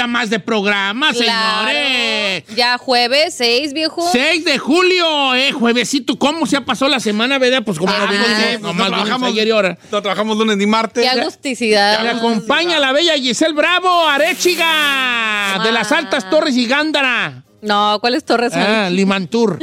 Día más de programa, Claro. señores. Ya jueves, seis, viejo. 6 de julio, eh, juevesito, ¿cómo se ha pasado la semana, verdad? Pues como Ah, no pues, sí, nomás no vinimos trabajamos. ayer y ahora. No trabajamos lunes ni martes. Qué agusticidad. Me acompaña la bella Giselle Bravo, Arechiga, de las Altas Torres y Gándara. No, ¿cuáles torres son? Ah, Limantur.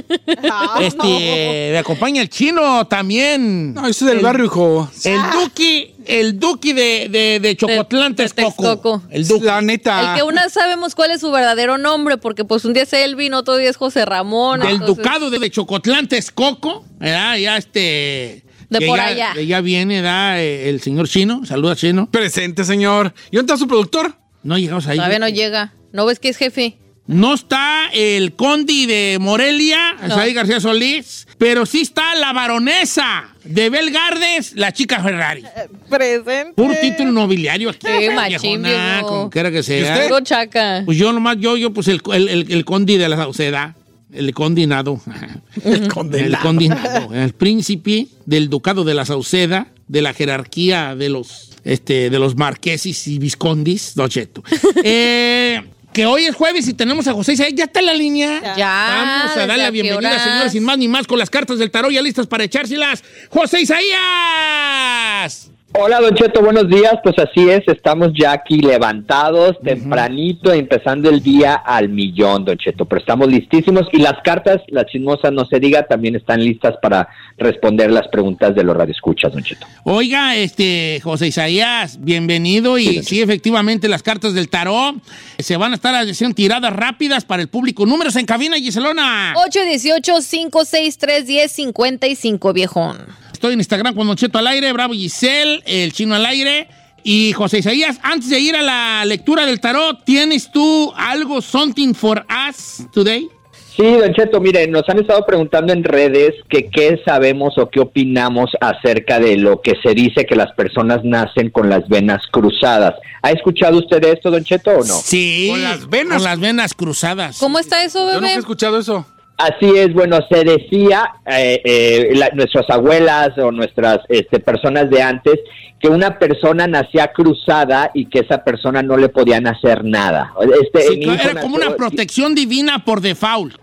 Este, me acompaña el chino también. No, eso es del barrio, hijo. El Duki, el Duki de, de, de Chocotlán, De- de Texcoco. El Duki. La neta. El que una sabemos cuál es su verdadero nombre, porque pues un día es Elvin, otro día es José Ramón. Del entonces- Ducado de, de Chocotlán, Texcoco. ¿verdad? Ya este. De que por ya- allá. Ya viene, ¿verdad? Eh, El señor chino. Saluda, chino. Presente, señor. ¿Y dónde está su productor? No llegamos ahí. Todavía no llega. ¿No ves que es jefe? No está el Condi de Morelia, No. Saí García Solís, pero sí está la baronesa de Belgardes, la chica Ferrari. Presente. Puro título nobiliario aquí. Sí, machín, como quiera que ¿Y sea. usted? Chaca. Pues yo nomás, yo, yo, pues el, el, el, el Condi de la Sauceda. El condenado. El condenado. El condenado. El príncipe del ducado de la Sauceda, de la jerarquía de los, este, de los marqueses y viscondis, Don Cheto. Eh, que hoy es jueves y tenemos a José Isaías. ¿Ya está en la línea? Ya, Vamos a ¿desde darle la bienvenida, horas? señores, sin más ni más, con las cartas del tarot ya listas para echárselas. ¡José Isaías! Hola, Don Cheto, buenos días. Pues así es, estamos ya aquí levantados, tempranito, empezando el día al millón, Don Cheto. Pero estamos listísimos y las cartas, las chismosas, no se diga, también están listas para responder las preguntas de los radioescuchas, Don Cheto. Oiga, este, José Isaías, bienvenido. Y sí, efectivamente, las cartas del tarot se van a estar haciendo tiradas rápidas para el público. Números en cabina, Giselona. 818-563-1055, viejón. Estoy en Instagram con Don Cheto al aire, Bravo Giselle, el chino al aire. Y José Isaías, antes de ir a la lectura del tarot, ¿tienes tú algo, something for us today? Sí, Don Cheto, mire, nos han estado preguntando en redes que qué sabemos o qué opinamos acerca de lo que se dice que las personas nacen con las venas cruzadas. ¿Ha escuchado usted de esto, Don Cheto, o no? Sí. Con las venas. Con las venas cruzadas. ¿Cómo está eso, Yo nunca bebé? he escuchado eso. Así es, bueno, se decía, eh, eh, la- nuestras abuelas o nuestras este, personas de antes, que una persona nacía cruzada y que esa persona no le podían hacer nada. Este, Sí, claro, era como una protección divina por default.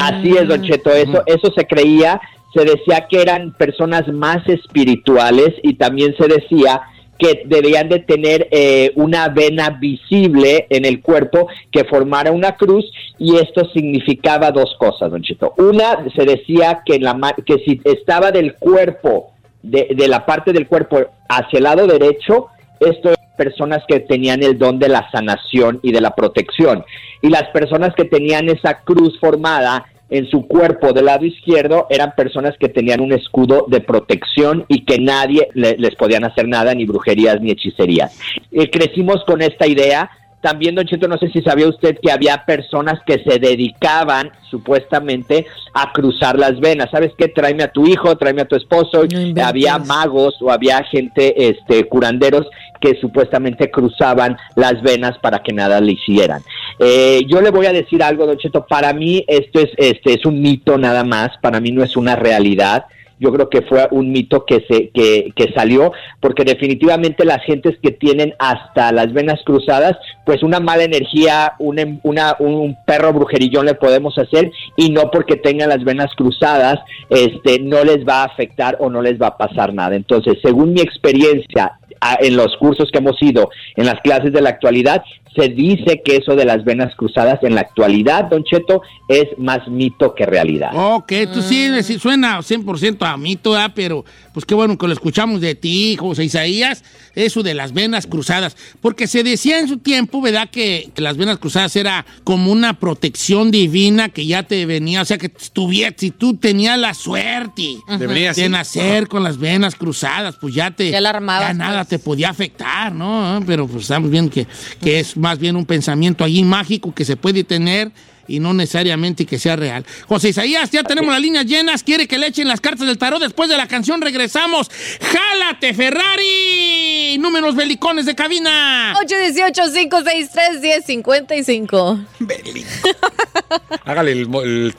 Así es, Don Cheto, eso, eso se creía, se decía que eran personas más espirituales y también se decía que debían de tener eh, una vena visible en el cuerpo que formara una cruz y esto significaba dos cosas, Don Cheto. Una, se decía que, en la, que si estaba del cuerpo, de, de la parte del cuerpo hacia el lado derecho, esto personas que tenían el don de la sanación y de la protección. Y las personas que tenían esa cruz formada en su cuerpo del lado izquierdo eran personas que tenían un escudo de protección y que nadie le- les podían hacer nada, ni brujerías ni hechicerías. Eh, crecimos con esta idea también, Don Cheto, no sé si sabía usted que había personas que se dedicaban supuestamente a cruzar las venas. ¿Sabes qué? Tráeme a tu hijo, tráeme a tu esposo. No había magos o había gente, este, curanderos que supuestamente cruzaban las venas para que nada le hicieran. Eh, yo le voy a decir algo, Don Cheto, para mí esto es, este, es un mito nada más, para mí no es una realidad. Yo creo que fue un mito que se que, que salió porque definitivamente las gentes que tienen hasta las venas cruzadas, pues una mala energía, un, em- una, un perro brujerillón le podemos hacer y no porque tengan las venas cruzadas, este, no les va a afectar o no les va a pasar nada. Entonces, según mi experiencia en los cursos que hemos ido, en las clases de la actualidad, se dice que eso de las venas cruzadas en la actualidad, Don Cheto, es más mito que realidad. Ok, tú sí, sí, suena 100% a mito, pero pues qué bueno que lo escuchamos de ti, José Isaías, eso de las venas cruzadas, porque se decía en su tiempo, ¿verdad? Que, que las venas cruzadas era como una protección divina que ya te venía, o sea, que tuviera, si tú tenías la suerte Debería de nacer con las venas cruzadas, pues ya te... Ya la armabas, ya nada pues. te podía afectar, ¿no? Pero pues estamos viendo que, que es más bien un pensamiento allí mágico que se puede tener y no necesariamente que sea real. José Isaías, ya tenemos las líneas llenas. ¿Quiere que le echen las cartas del tarot? Después de la canción regresamos. ¡Jálate, Ferrari! Números belicones de cabina. 818-563-1055. Hágale el, el-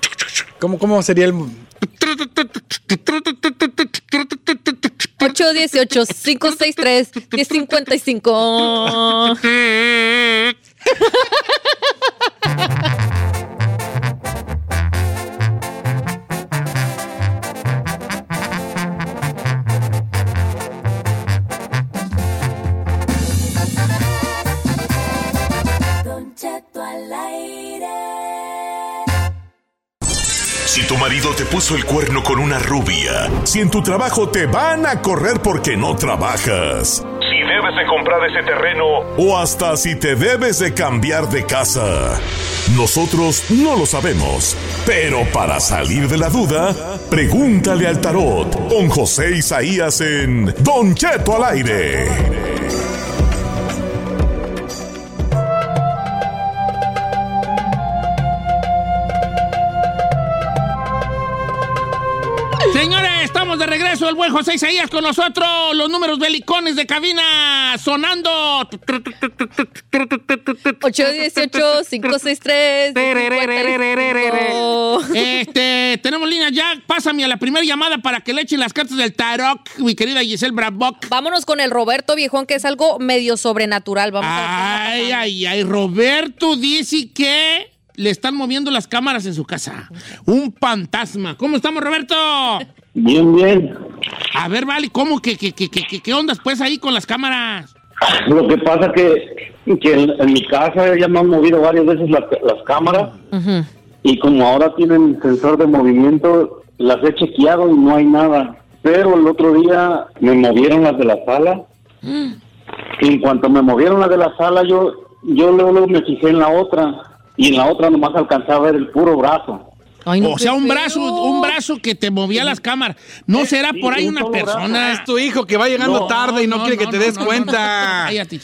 ¿Cómo, ¿Cómo sería el...? 818-563-1055. Si tu marido te puso el cuerno con una rubia, si en tu trabajo te van a correr porque no trabajas, si debes de comprar ese terreno o hasta si te debes de cambiar de casa. Nosotros no lo sabemos, pero para salir de la duda, pregúntale al tarot con José Isaías en Don Cheto al aire. Regreso. El buen José Isaías con nosotros. Los números belicones de cabina sonando. 818-563-1055. Este, tenemos línea ya. Pásame a la primera llamada para que le echen las cartas del tarot, mi querida Giselle Brabock. Vámonos con el Roberto Viejón, que es algo medio sobrenatural. Vamos Ay, ay, ay. Roberto dice que le están moviendo las cámaras en su casa. Un fantasma. ¿Cómo estamos, Roberto? Bien, bien. A ver, vale, ¿cómo que, que, que, que, qué ondas pues ahí con las cámaras? Lo que pasa que, que en, en mi casa ya me han movido varias veces la- las cámaras y como ahora tienen sensor de movimiento, las he chequeado y no hay nada. Pero el otro día me movieron las de la sala. Y en cuanto me movieron las de la sala, yo, yo luego, luego me fijé en la otra y en la otra nomás alcanzaba a ver el puro brazo. Ay, no, O sea, un feo. brazo, un brazo que te movía las cámaras. ¿No será por ahí un una persona? Es tu hijo que va llegando No, tarde y no, no, quiere que no, te no, des no, no, cuenta. Cállate,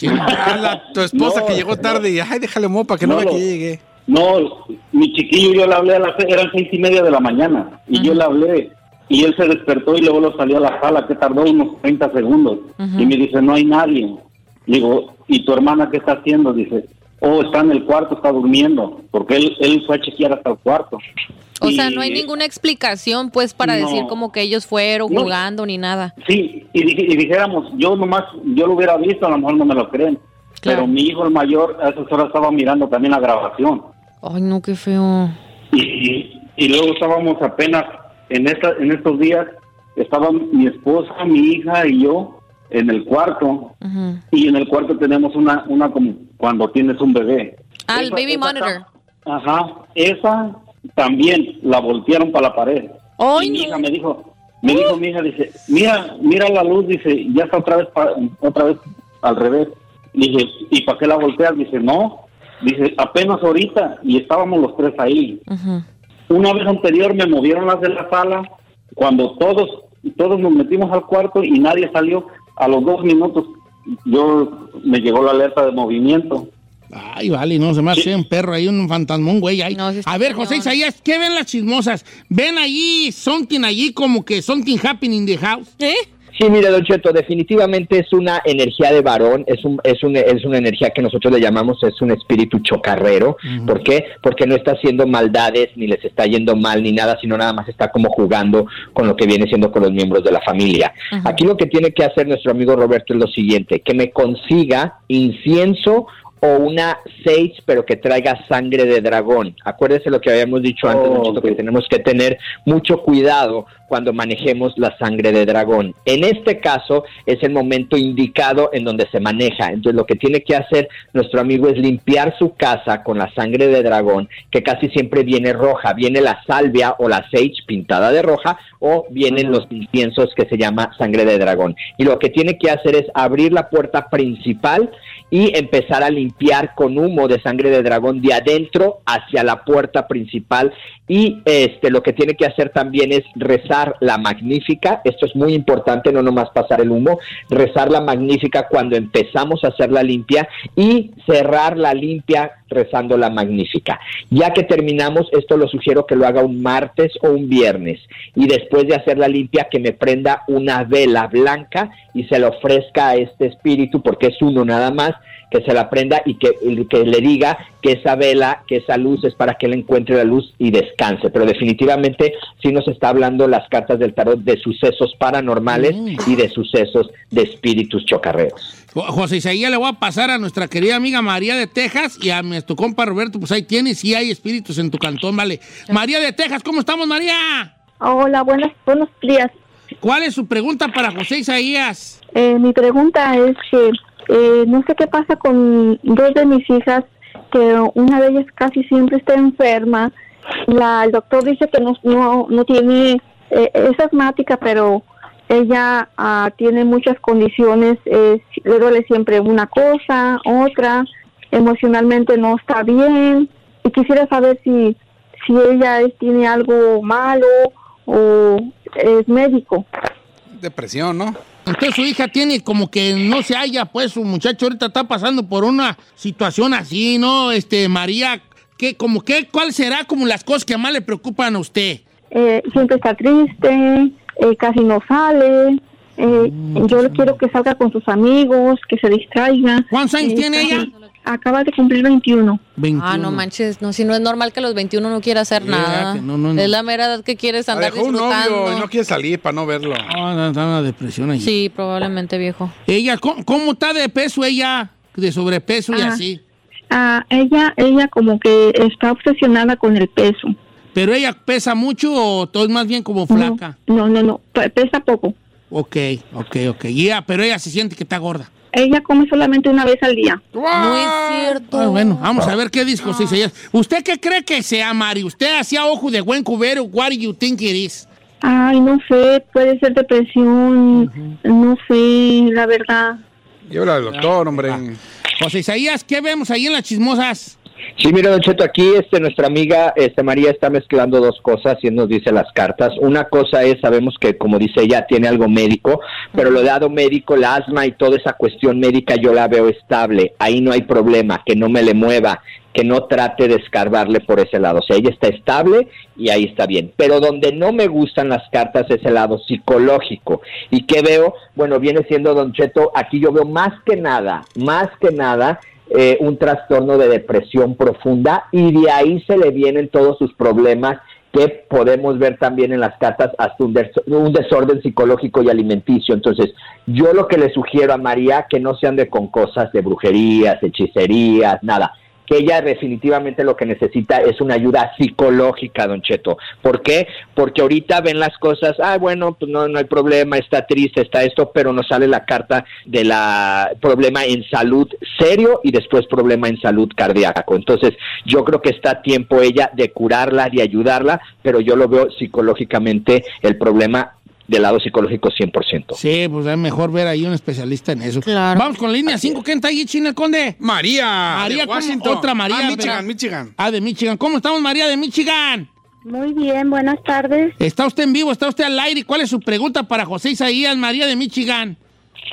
tu esposa No. que llegó tarde y ay, déjale mopa que no, No, ve lo- que llegue. No, mi chiquillo yo le hablé a las eran seis y media de la mañana y yo le hablé y él se despertó y luego lo salió a la sala que tardó unos 30 segundos y me dice no hay nadie. Digo, ¿y tu hermana qué está haciendo? Dice, oh, está en el cuarto, está durmiendo, porque él, él fue a chequear hasta el cuarto. O Y- sea, no hay ninguna explicación, pues, para No. decir como que ellos fueron No. jugando ni nada. Sí, y, dij- y dijéramos, yo nomás, yo lo hubiera visto, a lo mejor no me lo creen. Claro. Pero mi hijo el mayor a esas horas estaba mirando también la grabación. Ay, no, qué feo. y, y, luego estábamos apenas en esta, en estos días estaban mi esposa, mi hija y yo en el cuarto y en el cuarto tenemos una una como cuando tienes un bebé. Ah, el baby monitor. Ajá, esa también la voltearon para la pared. Ay, y mi hija me dijo, me dijo mi hija dice, "Mira, mira la luz", dice, "Ya está otra vez pa- otra vez al revés." Dije, "¿Y para qué la volteas?" Dice, "No." Dice, "Apenas ahorita y estábamos los tres ahí." Una vez anterior me movieron las de la sala cuando todos todos nos metimos al cuarto y nadie salió. A los dos minutos yo me llegó la alerta de movimiento Ay, vale, no, se me hace un perro ahí, un fantasmón, güey. ahí. No, a ver, José. Isaías, ¿qué ven las chismosas? ¿Ven allí something allí como que something happening in the house? ¿Eh? Sí, mire, Don Cheto, definitivamente es una energía de varón, es, un, es, un- es una energía que nosotros le llamamos, es un espíritu chocarrero. ¿Por qué? Porque no está haciendo maldades, ni les está yendo mal, ni nada, sino nada más está como jugando con lo que viene siendo con los miembros de la familia. Aquí lo que tiene que hacer nuestro amigo Roberto es lo siguiente, que me consiga incienso o una sage, pero que traiga sangre de dragón. Acuérdese lo que habíamos dicho antes, Cheto, que tenemos que tener mucho cuidado cuando manejemos la sangre de dragón. En este caso es el momento indicado en donde se maneja. Entonces lo que tiene que hacer nuestro amigo es limpiar su casa con la sangre de dragón, que casi siempre viene roja. Viene la salvia o la sage pintada de roja o vienen los inciensos que se llama sangre de dragón. Y lo que tiene que hacer es abrir la puerta principal y empezar a limpiar con humo de sangre de dragón de adentro hacia la puerta principal. Y este lo que tiene que hacer también es rezar la magnífica, esto es muy importante, no nomás pasar el humo, rezar la magnífica cuando empezamos a hacer la limpia y cerrar la limpia rezando la magnífica. Ya que terminamos, esto lo sugiero que lo haga un martes o un viernes y después de hacer la limpia que me prenda una vela blanca y se la ofrezca a este espíritu porque es uno nada más que se la prenda y que, que le diga que esa vela, que esa luz es para que él encuentre la luz y descanse. Pero definitivamente sí nos está hablando las cartas del tarot de sucesos paranormales y de sucesos de espíritus chocarreros. Jo- José Isaías le voy a pasar a nuestra querida amiga María de Texas y a nuestro compa Roberto, pues ahí tienes, sí hay espíritus en tu cantón, vale. María de Texas, ¿cómo estamos, María? Hola, buenas, buenos días. ¿Cuál es su pregunta para José Isaías? Eh, mi pregunta es que eh, no sé qué pasa con dos de mis hijas, que una de ellas casi siempre está enferma. La, el doctor dice que no, no, no tiene, eh, es asmática, pero ella ah, tiene muchas condiciones, eh, le duele siempre una cosa, otra, emocionalmente no está bien. Y quisiera saber si, si ella es- tiene algo malo o es médico. Depresión, ¿no? Entonces su hija tiene como que no se halla, pues su muchacho ahorita está pasando por una situación así, ¿no? Este, María, ¿qué, como qué, cuál será como las cosas que más le preocupan a usted? eh, siempre está triste, eh, casi no sale. eh, yo le quiero que salga con sus amigos, que se distraiga. ¿Cuántos años Eh, tiene ella? Acaba de cumplir 21. Ah, no manches, no, si no es normal que a los 21 no quiera hacer Sí, nada. que no, no, no. Es la mera edad que quieres andar Dejó un disfrutando. novio y no quiere salir para no verlo. Ah, está en una depresión ahí. Sí, probablemente viejo. Ella, ¿cómo, cómo está de peso ella? De sobrepeso y Ah. así. Ah, ella, ella como que está obsesionada con el peso. ¿Pero ella pesa mucho o todo es más bien como flaca? No, no, no, pe- pesa poco. Ok, ok, ok. Ya, pero ella se siente que está gorda. Ella come solamente una vez al día. No es cierto. Ah, bueno, vamos a ver qué disco se dice. ¿Usted qué cree que sea, Mari? ¿Usted hacía ojo de buen cubero? What do you think it is? Ay, no sé, puede ser depresión, no sé, la verdad. Llévala al doctor, hombre. José Isaías, ¿qué vemos ahí en las chismosas? Sí, mira, Don Cheto, aquí este, nuestra amiga este, María está mezclando dos cosas y nos dice las cartas. Una cosa es, sabemos que, como dice ella, tiene algo médico, pero lo dado médico, la asma y toda esa cuestión médica yo la veo estable. Ahí no hay problema, que no me le mueva, que no trate de escarbarle por ese lado. O sea, ella está estable y ahí está bien. Pero donde no me gustan las cartas es el lado psicológico. ¿Y qué veo? Bueno, viene siendo, Don Cheto, aquí yo veo más que nada, más que nada, eh, un trastorno de depresión profunda y de ahí se le vienen todos sus problemas que podemos ver también en las cartas hasta un, un desorden psicológico y alimenticio. Entonces, yo lo que le sugiero a María que no se ande con cosas de brujerías, hechicerías, nada que ella definitivamente lo que necesita es una ayuda psicológica, don Cheto. ¿Por qué? Porque ahorita ven las cosas, ah, bueno, pues no, no hay problema, está triste, está esto, pero nos sale la carta de la problema en salud serio y después problema en salud cardíaco. Entonces, yo creo que está tiempo ella de curarla, de ayudarla, pero yo lo veo psicológicamente el problema del lado psicológico 100%. Sí, pues es mejor ver ahí un especialista en eso. Vamos con la línea 5. ¿Quién está ahí, China Conde? María. María, de ¿cómo? Washington. Otra María. Ah, Michigan, ¿verdad? Michigan. Ah, de Michigan. ¿Cómo estamos, María de Michigan? Muy bien, buenas tardes. Está usted en vivo, está usted al aire. ¿Cuál es su pregunta para José Isaías, María de Michigan?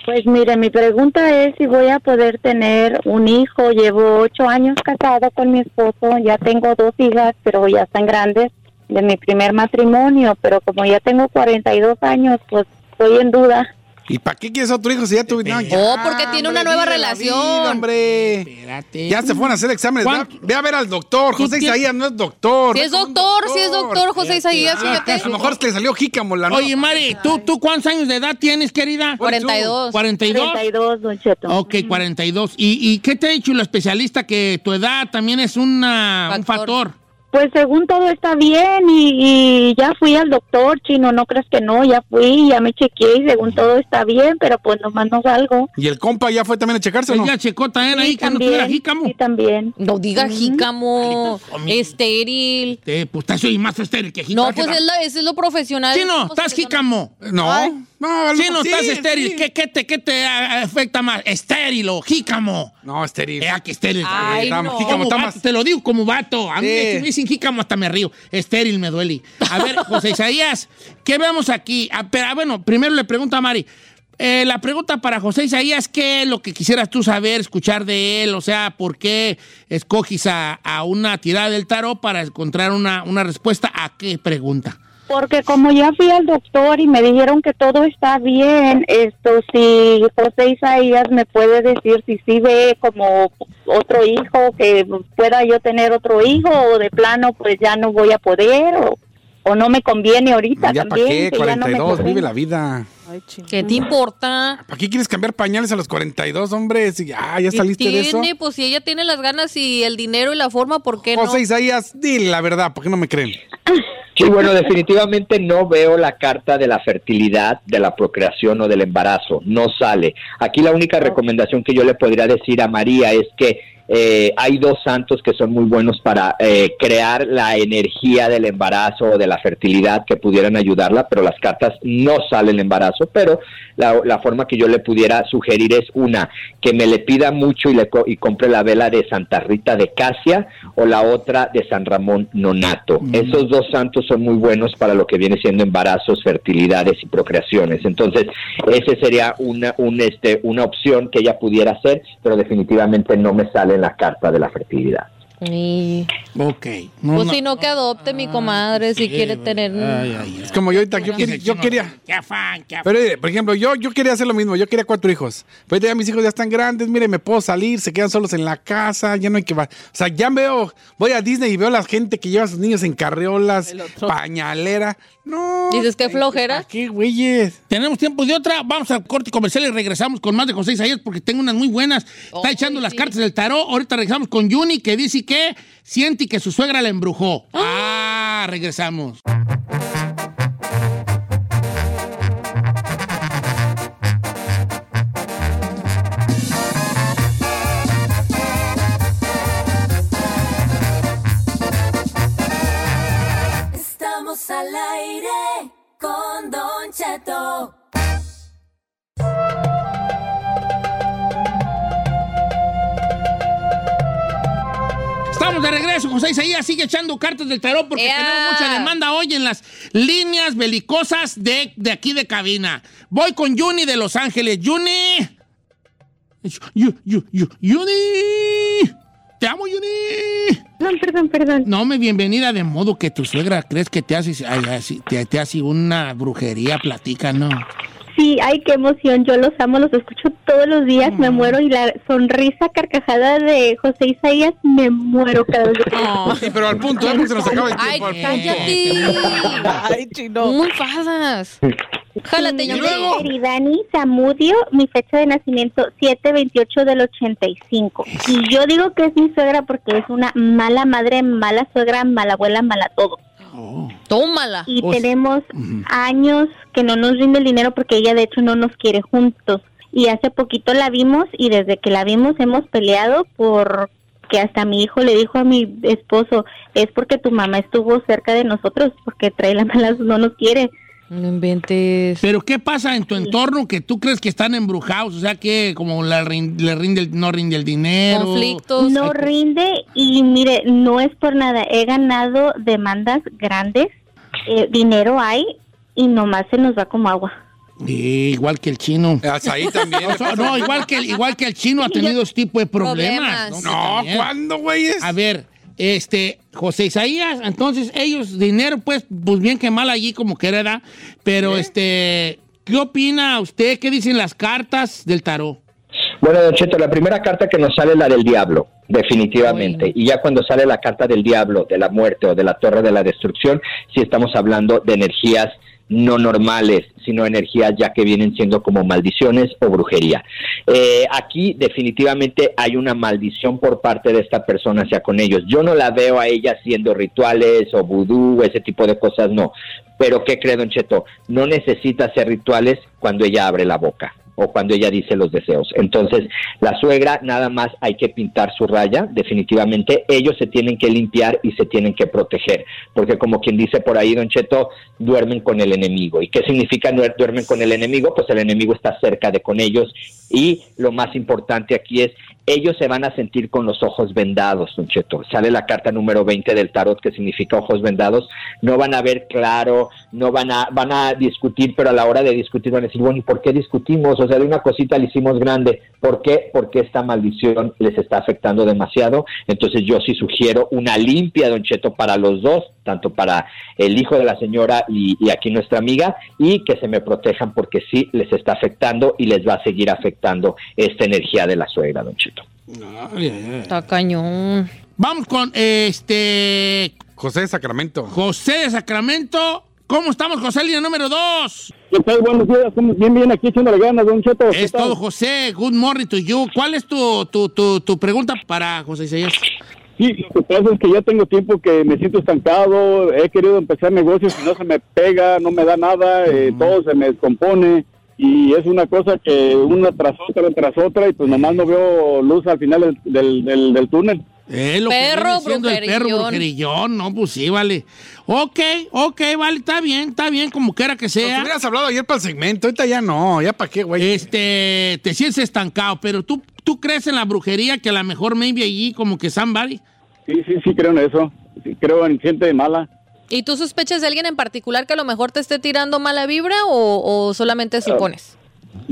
Pues mire, mi pregunta es si voy a poder tener un hijo. Llevo ocho años casada con mi esposo, ya tengo dos hijas, pero ya están grandes de mi primer matrimonio, pero como ya tengo 42 años, pues estoy en duda. ¿Y para qué quieres otro hijo si ya tuviste? Oh, porque tiene una nueva relación. hombre. Espérate. Ya se fueron a hacer exámenes. Ve, a ver al doctor. ¿Tú José Isaías no es doctor. Si es no doctor, si es doctor, José Isaías, Ah, fíjate. a lo mejor es que le salió jícamo la Oye, Mari, ¿tú, ¿tú cuántos años de edad tienes, querida? 42. ¿42? 42, Don Cheto. Ok, 42. ¿Y, ¿Y qué te ha dicho la especialista? Que tu edad también es una, un Factor. Pues según todo está bien y, y ya fui al doctor, chino, no crees que no, ya fui, ya me chequeé y según todo está bien, pero pues nomás no salgo. ¿Y el compa ya fue también a checarse no? Ella checó también Sí, ahí que no tuviera jícamo. Sí, también. No diga jícamo, estéril. Eh, pues estás hoy más estéril que jícamo. No, pues es, la- eso es lo profesional. Sí, no, Somos estás jícamo. No. Ay. No, Sí, no, mejor estás sí, estéril. sí. ¿Qué, qué te, ¿Qué te afecta más? ¿Estéril o jícamo? No, estéril. Eh, aquí estéril. Ay, Está- no. jícamo está más- Te lo digo como vato. A mí Sí. me dicen jícamo hasta me río. Estéril me duele. A ver, José Isaías, ¿qué vemos aquí? Ah, pero, ah, bueno, primero le pregunto a Mari. Eh, la pregunta para José Isaías, ¿qué es lo que quisieras tú saber, escuchar de él? O sea, ¿por qué escogis a, a una tirada del tarot para encontrar una, una respuesta a qué pregunta? Porque como ya fui al doctor y me dijeron que todo está bien, esto si José Isaías me puede decir si sí ve como otro hijo, que pueda yo tener otro hijo o de plano pues ya no voy a poder o, o no me conviene ahorita Ya para también. qué, que ya no me 42, conviene. vive la vida. ¿Qué te importa? ¿Para qué quieres cambiar pañales a los 42, hombre? Si ya, ya ¿Qué saliste de eso. tiene? Pues si ella tiene las ganas y el dinero y la forma, ¿por qué no? José Isaías, dile la verdad, ¿por qué no me creen? Sí, bueno, definitivamente no veo la carta de la fertilidad, de la procreación o del embarazo. No sale. Aquí la única recomendación que yo le podría decir a María es que eh, hay dos santos que son muy buenos para eh, crear la energía del embarazo o de la fertilidad que pudieran ayudarla, pero las cartas no salen embarazo. Pero la, la forma que yo le pudiera sugerir es una, que me le pida mucho y, le co- y compre la vela de Santa Rita de Casia o la otra de San Ramón Nonato. Esos dos santos son muy buenos para lo que viene siendo embarazos, fertilidades y procreaciones. Entonces, ese sería una, un, este, una opción que ella pudiera hacer, pero definitivamente no me sale en la carta de la fertilidad. Y- Ok. No, pues no. si no, que adopte mi comadre si Sí, quiere tener... Ay, ay, ay. Es como yo ahorita, yo, quería- yo quería... Qué afán, qué afán. Pero, eh, por ejemplo, yo, yo quería hacer lo mismo. Yo quería cuatro hijos. Pero ahorita ya mis hijos ya están grandes. Mire, me puedo salir, se quedan solos en la casa. Ya no hay que... va- O sea, ya veo... Voy a Disney y veo a la gente que lleva a sus niños en carriolas, pañalera. No. Dices, qué flojera. ¿Para qué, güeyes? Tenemos tiempo de otra. Vamos al corte comercial y regresamos con más de José Isaías porque tengo unas muy buenas. Está echando las cartas del tarot. Ahorita regresamos con Juni que dice que siente que su suegra la embrujó. Ah, regresamos. Estamos al aire regreso. José Isaías sigue echando cartas del tarot porque tenemos mucha demanda hoy en las líneas belicosas de, de aquí de cabina. Voy con Juni de Los Ángeles. Juni. Juni. Te amo, Juni. Perdón, perdón, perdón. No, me bienvenida de modo que tu suegra crees que te hace, te hace una brujería, platica, ¿no? Sí, ay, qué emoción. Yo los amo, los escucho todos los días, me muero y la sonrisa carcajada de José Isaías me muero cada vez. que- Oh. Sí, pero al punto, ¿eh? Porque se nos acaba el Ay, tiempo. al punto. cállate. Ay, chino. ¿Cómo enfadas? Jálate, Mi yo Eridani Zamudio, mi fecha de nacimiento 728 del 85. Y yo digo que es mi suegra porque es una mala madre, mala suegra, mala abuela, mala todo. Tómala. Y O sea, tenemos años que no nos rinde el dinero porque ella de hecho no nos quiere juntos. Y hace poquito la vimos y desde que la vimos hemos peleado por que hasta mi hijo le dijo a mi esposo, es porque tu mamá estuvo cerca de nosotros, porque trae la mala, no nos quiere. No inventes. Pero ¿qué pasa en tu entorno que tú crees que están embrujados? O sea, que como la rin- le rinde el- no rinde el dinero. Conflictos. No rinde y mire, no es por nada, he ganado demandas grandes, eh, dinero hay y nomás se nos va como agua. Igual que el chino. Ahí también. No, igual que, el, igual que el chino ha tenido ese tipo de problemas. Problemas. No, También. ¿cuándo, güeyes? A ver, este, José Isaías, entonces ellos, dinero, pues, pues bien que mal allí como que era, pero este, ¿qué opina usted? ¿Qué dicen las cartas del tarot? Bueno, Don Cheto, la primera carta que nos sale es la del diablo, definitivamente. Y ya cuando sale la carta del diablo, de la muerte o de la torre de la destrucción, sí estamos hablando de energías no normales, sino energías ya que vienen siendo como maldiciones o brujería. Eh, aquí definitivamente hay una maldición por parte de esta persona hacia con ellos. Yo no la veo a ella haciendo rituales o vudú, ese tipo de cosas, no. Pero ¿qué cree, Don Cheto? No necesita hacer rituales cuando ella abre la boca o cuando ella dice los deseos. Entonces, la suegra nada más hay que pintar su raya, definitivamente. Ellos se tienen que limpiar y se tienen que proteger, porque como quien dice por ahí, don Cheto, duermen con el enemigo. ¿Y qué significa duer- duermen con el enemigo? Pues el enemigo está cerca de con ellos y lo más importante aquí es ellos se van a sentir con los ojos vendados, Don Cheto. Sale la carta número 20 del tarot que significa ojos vendados. No van a ver claro, no van a, van a discutir, pero a la hora de discutir van a decir, bueno, ¿y por qué discutimos? O sea, de una cosita le hicimos grande. ¿Por qué? Porque esta maldición les está afectando demasiado. Entonces yo sí sugiero una limpia, Don Cheto, para los dos, tanto para el hijo de la señora y, y aquí nuestra amiga, y que se me protejan porque sí les está afectando y les va a seguir afectando esta energía de la suegra, Don Cheto. Está cañón. Vamos con este José de Sacramento. José de Sacramento. ¿Cómo estamos, José? Línea número dos. ¿Qué tal? Buenos días, estamos bien, bien aquí echándole ganas, Don Cheto. ¿Qué Es tal? todo, José. Good morning to you. ¿Cuál es tu, tu, tu, tu pregunta para José Isaías? Sí, lo que pasa es que ya tengo tiempo que me siento estancado, he querido empezar negocios y no se me pega, no me da nada, eh, todo se me descompone y es una cosa que una tras otra, tras otra y pues nomás no veo luz al final del, del, del- del túnel. Eh, lo que Perro viene siendo el perro brujerillón. No, pues sí, vale. Ok, ok, vale, está bien, está bien, como quiera que Nos sea. hubieras hablado ayer para el segmento, ahorita ya no, ya para qué, güey. Este, te sientes estancado, pero tú, tú crees en la brujería que a lo mejor maybe allí como que somebody. Sí, sí, sí creo en eso, Sí, creo en gente mala. ¿Y tú sospechas de alguien en particular que a lo mejor te esté tirando mala vibra o, o solamente supones?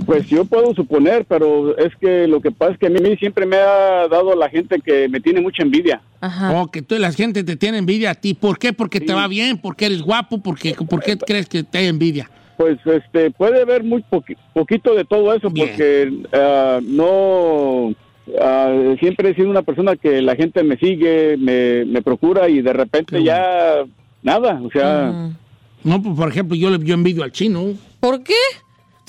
Pues yo puedo suponer, pero es que lo que pasa es que a mí siempre me ha dado la gente que me tiene mucha envidia. Ajá. O que tú, la gente te tiene envidia a ti. ¿Por qué? Porque te va bien, porque eres guapo, porque, ¿por qué crees que te hay envidia? Pues este puede haber muy poqui- poquito de todo eso Bien. porque ah, no ah, siempre he sido una persona que la gente me sigue, me, me procura y de repente Qué ya nada, o sea, Mm. No, pues por ejemplo, yo, le- yo envidio al chino. ¿Por qué?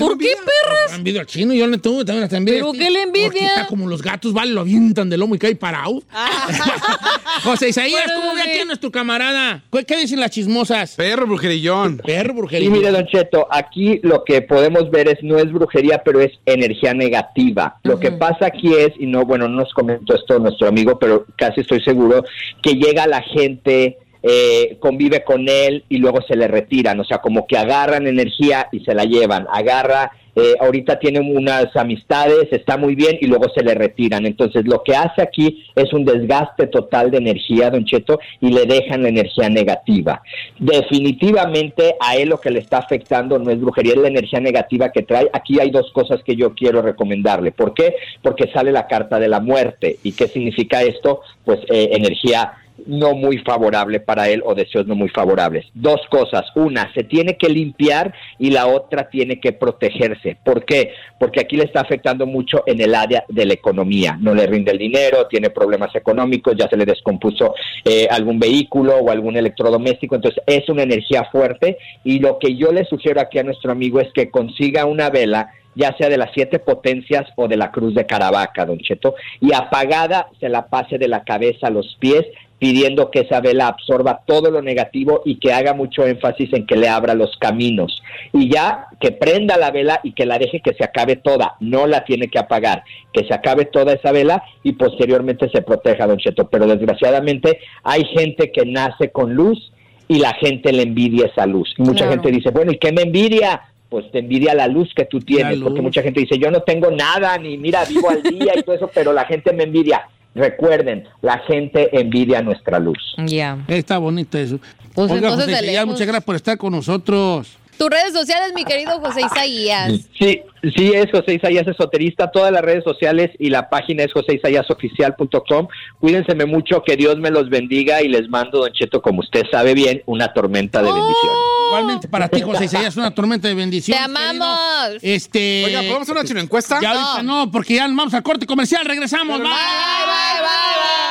¿Por qué, perras? Envidio al chino, yo le tengo también hasta envidia. ¿Pero qué le envidia? Porque está como los gatos, vale, lo avientan del lomo y cae parado. José Isaías, Bueno, ¿cómo ve aquí a nuestro camarada? ¿Qué, qué dicen las chismosas? Perro brujerillón. Perro Y brujería. mire, Don Cheto, aquí lo que podemos ver es, no es brujería, pero es energía negativa. Lo que pasa aquí es, y no, bueno, no nos comentó esto nuestro amigo, pero casi estoy seguro, que llega la gente, eh, convive con él y luego se le retiran. O sea, como que agarran energía y se la llevan. Agarra, eh, ahorita tienen unas amistades, está muy bien y luego se le retiran. Entonces, lo que hace aquí es un desgaste total de energía, Don Cheto, y le dejan la energía negativa. Definitivamente a él lo que le está afectando no es brujería, es la energía negativa que trae. Aquí hay dos cosas que yo quiero recomendarle. ¿Por qué? Porque sale la carta de la muerte. ¿Y qué significa esto? Pues eh, energía no muy favorable para él o deseos no muy favorables. Dos cosas. Una, se tiene que limpiar y la otra tiene que protegerse. ¿Por qué? Porque aquí le está afectando mucho en el área de la economía. No le rinde el dinero, tiene problemas económicos, ya se le descompuso eh, algún vehículo o algún electrodoméstico. Entonces es una energía fuerte y lo que yo le sugiero aquí a nuestro amigo es que consiga una vela ya sea de las siete potencias o de la cruz de Caravaca, don Cheto, y apagada se la pase de la cabeza a los pies, pidiendo que esa vela absorba todo lo negativo y que haga mucho énfasis en que le abra los caminos. Y ya que prenda la vela y que la deje que se acabe toda, no la tiene que apagar, que se acabe toda esa vela y posteriormente se proteja, don Cheto. Pero desgraciadamente hay gente que nace con luz y la gente le envidia esa luz. Y mucha Claro. gente dice, bueno, ¿y qué me envidia? Pues te envidia la luz que tú tienes, porque mucha gente dice, yo no tengo nada, ni mira, vivo al día y todo eso, pero la gente me envidia. Recuerden, la gente envidia nuestra luz. Ya. Está bonito eso. Pues Oiga, entonces José muchas gracias por estar con nosotros. Tus redes sociales, mi querido José Isaías. Sí, sí, es José Isaías Esoterista, todas las redes sociales y la página es joseisaiasoficial.com. Cuídense mucho, que Dios me los bendiga y les mando, Don Cheto, como usted sabe bien, una tormenta de bendiciones. Igualmente para ti, José Isaías, una tormenta de bendición. Te amamos. Este. Oiga, ¿podemos hacer una chino encuesta? Ya ahorita no, porque ya vamos al corte comercial, regresamos. Bye, bye. bye, bye, bye.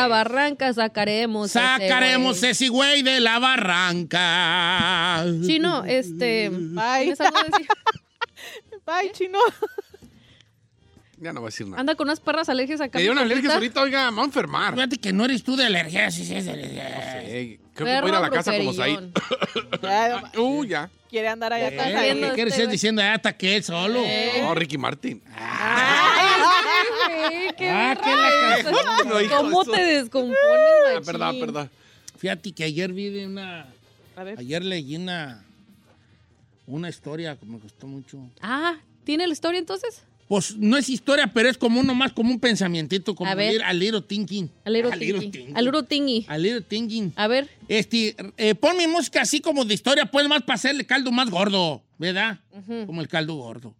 la barranca sacaremos. ese Sacaremos güey. ese güey de la barranca. Chino, este. Bye. Bye, chino. Ya no voy a decir nada. Anda con unas perras alergias acá. Me dio una mi alergia compita. ahorita, oiga, me voy a enfermar. Fíjate que no eres tú de alergia, sí, sí es de alergia. Creo que voy a ir a la casa como Said. Ya, Uh, ya. quiere andar allá Eh, atrás. ¿Qué este quieres güey. diciendo? Ah, hasta que él solo. No, Ricky Martin. Ay, qué Ah, que la raro. casó. No, hijo, ¿Cómo eso. te descompones, Ah, machín? perdón, perdón. Fíjate que ayer vi de una. A ver. Ayer leí una. Una historia que me gustó mucho. Ah, ¿tiene la historia entonces? Pues no es historia, pero es como uno más como un pensamientito, como A ver. ir a little thinking. A little A little tingy. thinking. A little tingy. A little thinking. A ver. Este, eh, pon mi música así como de historia, pues más para hacerle caldo más gordo, ¿verdad? Como el caldo gordo.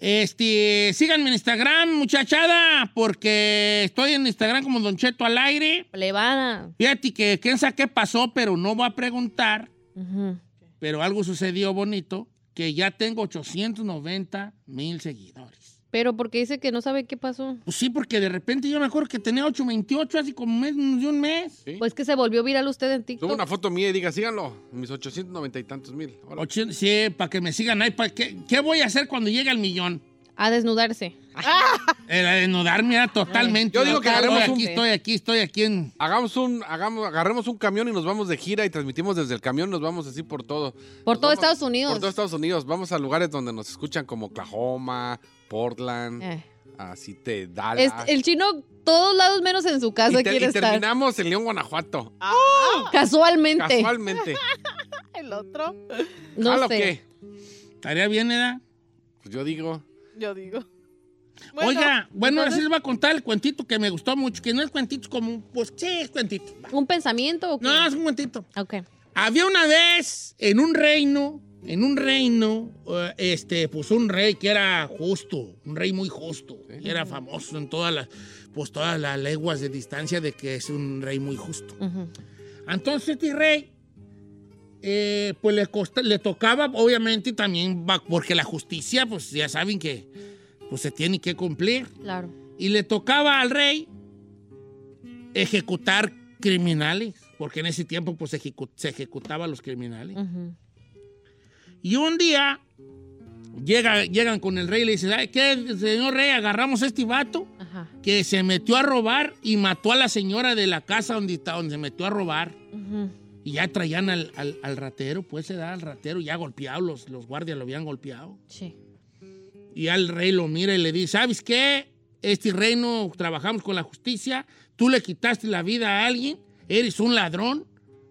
Este, síganme en Instagram, muchachada, porque estoy en Instagram como Don Cheto al aire. Plebana. Fíjate que quién sabe qué pasó, pero no voy a preguntar. Ujú. Pero algo sucedió bonito, que ya tengo 890 mil seguidores. Pero porque dice que no sabe qué pasó. Pues sí, porque de repente yo me acuerdo que tenía 828 hace como menos de un mes. Sí. Pues que se volvió viral usted en Tuve TikTok. una foto mía y diga, síganlo. Mis 890 y tantos mil. Ocho- sí, para que me sigan ahí. pa' ¿Qué, ¿Qué voy a hacer cuando llegue al millón? A desnudarse. Era desnudarme era totalmente. Yo digo que Estoy agarremos aquí, un- estoy aquí, estoy aquí en... Hagamos un, hagamos, agarremos un camión y nos vamos de gira y transmitimos desde el camión, nos vamos así por todo. Por Nos todo vamos- Estados Unidos. Por todo Estados Unidos. Vamos a lugares donde nos escuchan como Oklahoma, Portland, Eh. así te. Este, el chino, todos lados menos en su casa y, te- quiere y estar. terminamos en León, Guanajuato. Casualmente. Casualmente. El otro, No ¿Jalo o sé. qué? Estaría bien, ¿verdad? Pues yo digo. Yo digo. Bueno, Oiga, bueno, ahora sí les voy a contar el cuentito que me gustó mucho, que no es cuentito como... Pues sí, es cuentito. ¿Un pensamiento o qué? No, es un cuentito. Ok. Había una vez en un reino, en un reino, eh, este, pues un rey que era justo, un rey muy justo, que era famoso en todas las, pues todas las leguas de distancia de que es un rey muy justo. Entonces este rey, eh, pues le, costa- le tocaba, obviamente también, porque la justicia, pues ya saben que pues se tiene que cumplir. Claro. Y le tocaba al rey ejecutar criminales, porque en ese tiempo pues ejecu- se ejecutaba a los criminales. Y un día llega, llegan con el rey y le dicen, "Ay, ¿qué, señor rey? Agarramos a este vato Ajá. que se metió a robar y mató a la señora de la casa donde, está, donde se metió a robar. Y ya traían al, al- al ratero, pues se da al ratero, ya golpeado, los, los guardias lo habían golpeado. Sí. Y al rey lo mira y le dice, ¿sabes qué? Este reino trabajamos con la justicia, tú le quitaste la vida a alguien, eres un ladrón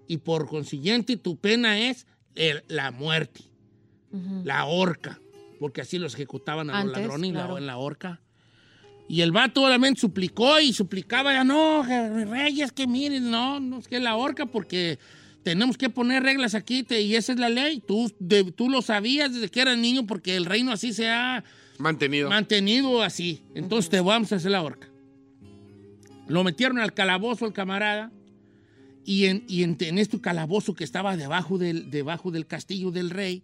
y por consiguiente tu pena es el- la muerte, la horca, porque así los ejecutaban a los ladrones la- en la horca. Y el vato obviamente suplicó y suplicaba, ya no, reyes, que miren, no, no es que la horca porque tenemos que poner reglas aquí te- y esa es la ley. Tú, de- tú lo sabías desde que eras niño porque el reino así se ha Mantenido. mantenido así. Entonces te vamos a hacer la horca. Lo metieron al calabozo el camarada y en, y en, en este calabozo que estaba debajo del, debajo del castillo del rey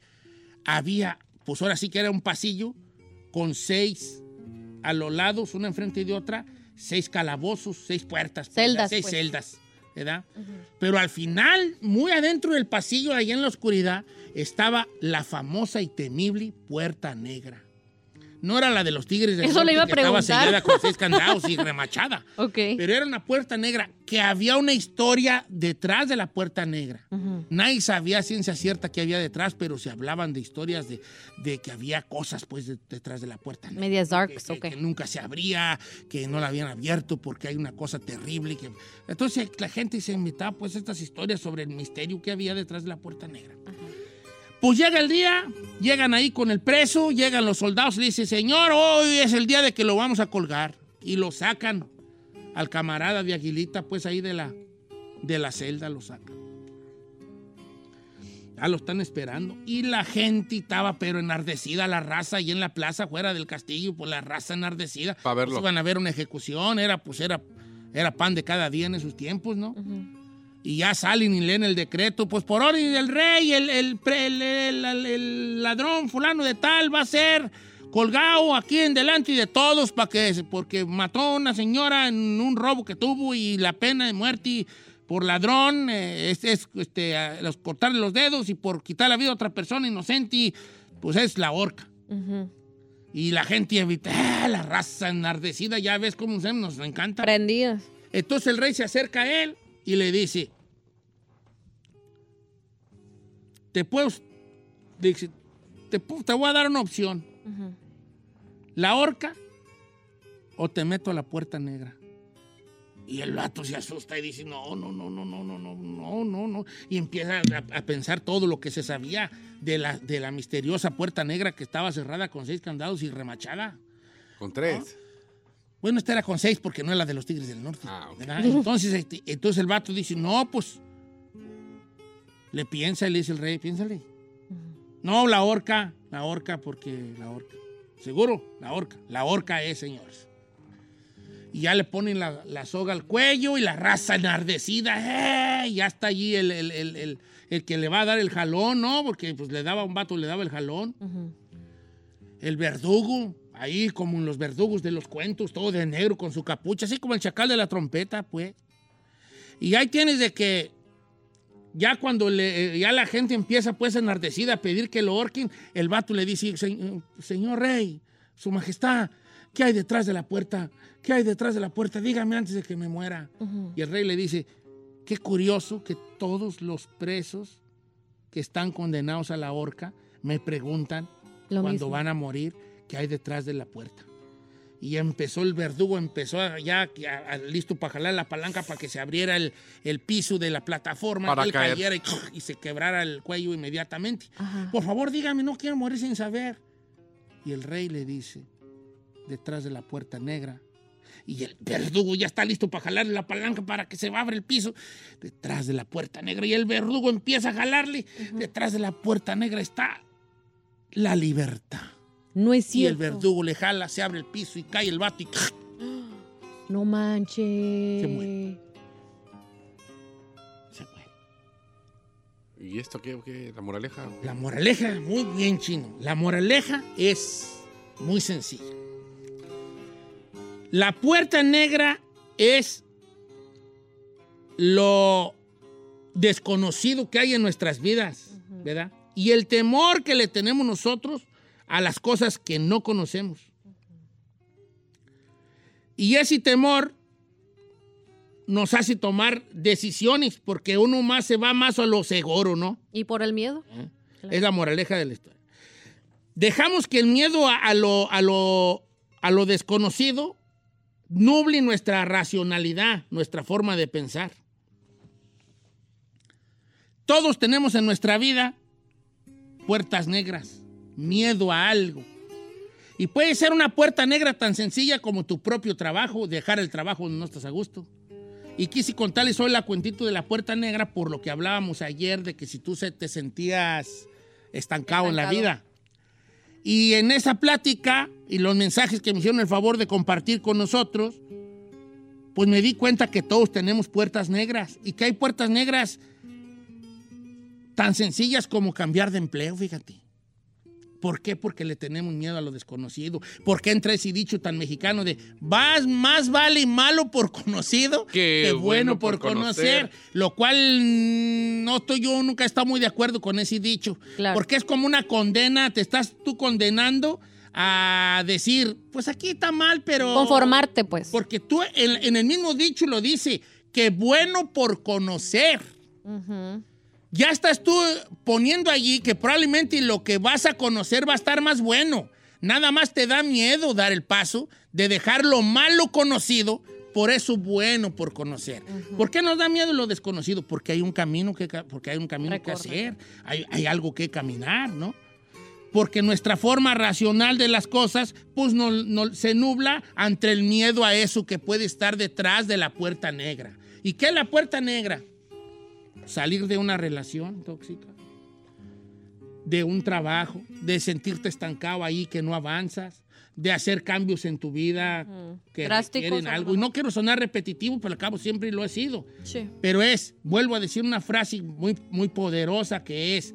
había, pues ahora sí que era un pasillo con seis a los lados, una enfrente de otra, seis calabozos, seis puertas. Celdas, Seis pues. celdas, ¿verdad? Pero al final, muy adentro del pasillo, ahí en la oscuridad, estaba la famosa y temible Puerta Negra. No era la de los tigres del Eso norte le iba a que estaba preguntar. sellada con seis candados y remachada. Ok. Pero era una puerta negra que había una historia detrás de la puerta negra. Nadie sabía ciencia cierta que había detrás, pero se hablaban de historias de, de que había cosas pues de- detrás de la puerta negra. Medias darks, Que, ok. que nunca se abría, que no la habían abierto porque hay una cosa terrible. Que... Entonces la gente se inventaba pues estas historias sobre el misterio que había detrás de la puerta negra. Pues llega el día, llegan ahí con el preso, llegan los soldados y le dicen, señor, hoy es el día de que lo vamos a colgar. Y lo sacan al camarada de Aguilita, pues ahí de la, de la celda lo sacan. Ya lo están esperando. Y la gente estaba pero enardecida, la raza ahí en la plaza fuera del castillo, pues la raza enardecida. Pa' verlo. Pues iban a ver una ejecución, era pues era, era pan de cada día en esos tiempos, ¿no? Y ya salen y leen el decreto, pues por orden del rey, el, el, el- ladrón fulano de tal va a ser colgado aquí en delante de todos para que, porque mató a una señora en un robo que tuvo y la pena de muerte por ladrón eh, es, es, este, a- los- cortarle los dedos y por quitar la vida a otra persona inocente, pues es la horca. Y la gente evita, ¡ah! la raza enardecida, ya ves cómo nos encanta. Prendidas. Entonces el rey se acerca a él y le dice, te puedo, dice, te, voy a dar una opción, la horca o te meto a la puerta negra. Y el vato se asusta y dice, no, no, no, no, no, no, no, no, no, no. Y empieza a, a pensar todo lo que se sabía de la, de la misteriosa puerta negra que estaba cerrada con seis candados y remachada. Con tres. Bueno, esta era con seis porque no es la de los Tigres del Norte. Ah, este, entonces el vato dice, no, pues, le piensa y le dice el rey, piénsale. No, la horca, la horca, porque la horca. ¿Seguro? La horca. La horca es, señores. Y ya le ponen la, la soga al cuello y la raza enardecida. ¡eh! Y ya está allí el, el- el- el- el que le va a dar el jalón, ¿no? Porque pues le daba a un vato, le daba el jalón. El verdugo, ahí como en los verdugos de los cuentos, todo de negro con su capucha, así como el chacal de la trompeta, pues. Y ahí tienes de que ya cuando le, eh, ya la gente empieza pues enardecida a pedir que lo ahorquen, el vato le dice, "Se- señor rey, su majestad, ¿qué hay detrás de la puerta? ¿Qué hay detrás de la puerta? Dígame antes de que me muera. Y el rey le dice, qué curioso que todos los presos que están condenados a la horca me preguntan Lo cuando mismo. van a morir qué hay detrás de la puerta. Y empezó el verdugo, empezó ya a- a- listo para jalar la palanca para que se abriera el, el piso de la plataforma, Para que él caer. cayera y, y se quebrara el cuello inmediatamente. Ajá. Por favor, dígame, no quiero morir sin saber. Y el rey le dice, detrás de la puerta negra, y el verdugo ya está listo para jalarle la palanca para que se abra el piso, detrás de la puerta negra, y el verdugo empieza a jalarle, detrás de la puerta negra está la libertad. No es Y el cierto. verdugo le jala, se abre el piso y cae el vato y No manches. Se muere. se muere. ¿Y esto qué? qué? ¿La moraleja? La moraleja, muy bien chino. La moraleja es muy sencilla. La puerta negra es lo desconocido que hay en nuestras vidas, ¿verdad? Y el temor que le tenemos nosotros a las cosas que no conocemos. Y ese temor nos hace tomar decisiones porque uno más se va más a lo seguro, ¿no? ¿Y por el miedo? Es la moraleja de la historia. Dejamos que el miedo a, a lo, a, lo, a lo desconocido nuble nuestra racionalidad, nuestra forma de pensar. Todos tenemos en nuestra vida puertas negras, miedo a algo. Y puede ser una puerta negra tan sencilla como tu propio trabajo, dejar el trabajo donde no estás a gusto. Y quise contarles hoy la cuentito de la puerta negra por lo que hablábamos ayer de que si tú se- te sentías estancado, en la Estancado. vida. Y en esa plática y los mensajes que me hicieron el favor de compartir con nosotros, pues me di cuenta que todos tenemos puertas negras y que hay puertas negras tan sencillas como cambiar de empleo, fíjate. ¿Por qué? Porque le tenemos miedo a lo desconocido. ¿Por qué entra ese dicho tan mexicano de más, más vale malo por conocido Que que bueno, bueno por, por conocer? conocer. Lo cual mm, no estoy yo, nunca he estado muy de acuerdo con ese dicho. Claro. Porque es como una condena, te estás tú condenando a decir, pues aquí está mal, pero... Conformarte, pues. Porque tú en, en el mismo dicho lo dice, que bueno por conocer. Ujú. Ya estás tú poniendo allí que probablemente lo que vas a conocer va a estar más bueno. Nada más te da miedo dar el paso de dejar lo malo conocido por eso bueno por conocer. ¿Por qué nos da miedo lo desconocido? Porque hay un camino que, porque hay un camino que hacer, hay, hay algo que caminar, ¿no? Porque nuestra forma racional de las cosas, pues no, no- se nubla ante el miedo a eso que puede estar detrás de la puerta negra. ¿Y qué es la puerta negra? Salir de una relación tóxica, de un trabajo, de sentirte estancado ahí que no avanzas, de hacer cambios en tu vida que requieren a lo algo. Y no quiero sonar repetitivo, pero al cabo siempre lo he sido. Sí. Pero es, vuelvo a decir una frase muy, muy poderosa que es,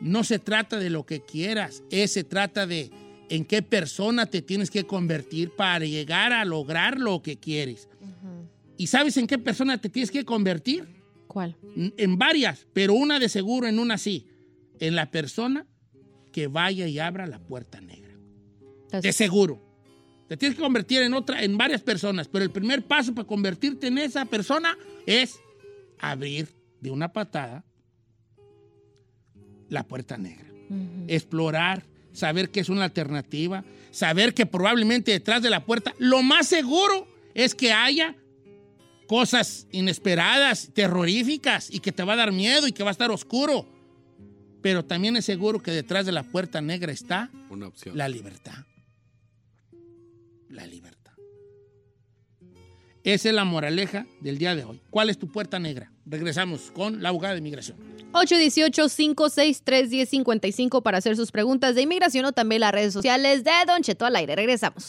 no se trata de lo que quieras, es, se trata de en qué persona te tienes que convertir para llegar a lograr lo que quieres. ¿Y sabes en qué persona te tienes que convertir? ¿Cuál? En varias, pero una de seguro, en una sí. En la persona que vaya y abra la puerta negra. De seguro. Te tienes que convertir en otra, en varias personas, pero el primer paso para convertirte en esa persona es abrir de una patada la puerta negra. Explorar, saber que es una alternativa, saber que probablemente detrás de la puerta, lo más seguro es que haya cosas inesperadas, terroríficas y que te va a dar miedo y que va a estar oscuro. Pero también es seguro que detrás de la puerta negra está Una opción. la libertad. La libertad. Esa es la moraleja del día de hoy. ¿Cuál es tu puerta negra? Regresamos con la abogada de inmigración. 818-563-1055 para hacer sus preguntas de inmigración o también las redes sociales de Don Cheto al aire. Regresamos.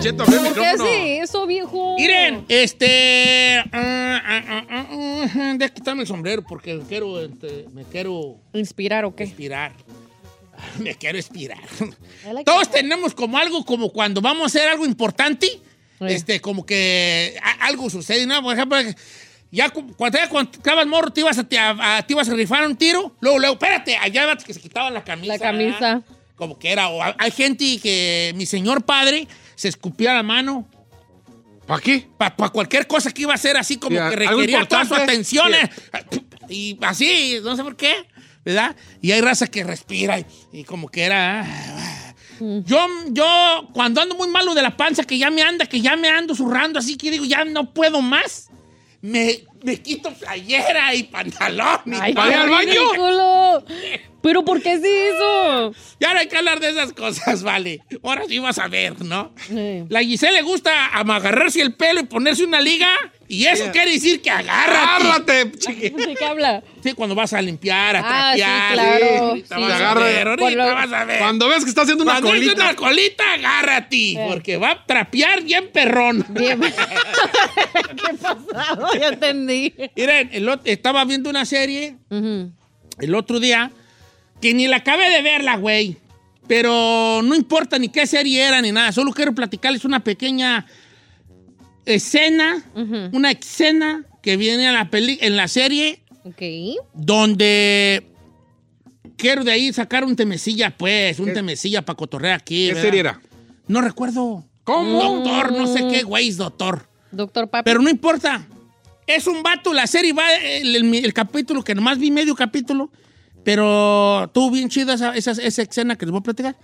Cheto, abre el ¿Por qué micrófono. Eso, viejo. Miren, este. ah, ah, ah, ah, ah, Deja quitarme el sombrero porque quiero, este, me quiero ¿Inspirar o qué? inspirar. Me quiero inspirar. Todos tenemos como algo, como cuando vamos a hacer algo importante, este, como que a- algo sucede, ¿no? Por ejemplo, Ya cu- cuando, ya cuando estabas morro, te ibas a, te, a- a- te ibas a rifar un tiro. Luego, luego, espérate, allá que se quitaban la camisa. La camisa. Como que era. o hay- gente que mi señor padre se escupía la mano. ¿Para qué? Para cualquier cosa que iba a hacer así como Sí, que requería toda su atención. eh, Y así, no sé por qué, ¿verdad? Y hay raza que respira y, y como que era... ah, Yo, yo, cuando ando muy malo de la panza, que ya me anda, que ya me ando zurrando, así que digo, ya no puedo más, me, me quito playera y pantalón. y Ay, todo. qué ridículo. ¿Pero por qué sí eso? Ya no hay que hablar de esas cosas, vale. Ahora sí vas a ver, ¿no? La Giselle le gusta agarrarse el pelo y ponerse una liga. Y eso Sí. quiere decir que agárrate. Agárrate. ¿De qué habla? Sí, cuando vas a limpiar, a Ah, sí, trapear. claro. ahorita Sí. vas a agarra- ver, ahorita Por lo- vas a ver. Cuando ves que está haciendo una Cuando colita. una colita, agárrate. Porque va a trapear bien perrón. Bien. ¿Qué pasado? Ya entendí. Miren, el estaba viendo una serie el otro día que ni la acabé de verla, güey. Pero no importa ni qué serie era ni nada. Solo quiero platicarles una pequeña escena, una escena que viene en la, peli en la serie Ok. donde quiero de ahí sacar un temecilla, pues, un temecilla para cotorrear aquí. ¿Qué ¿verdad? serie era? No recuerdo. ¿Cómo? Doctor, no sé qué, güey, es doctor. Doctor Papi. Pero no importa. Es un vato, la serie va, el, el- el capítulo, que nomás vi medio capítulo, pero estuvo bien chida esa, esa, esa escena que les voy a platicar.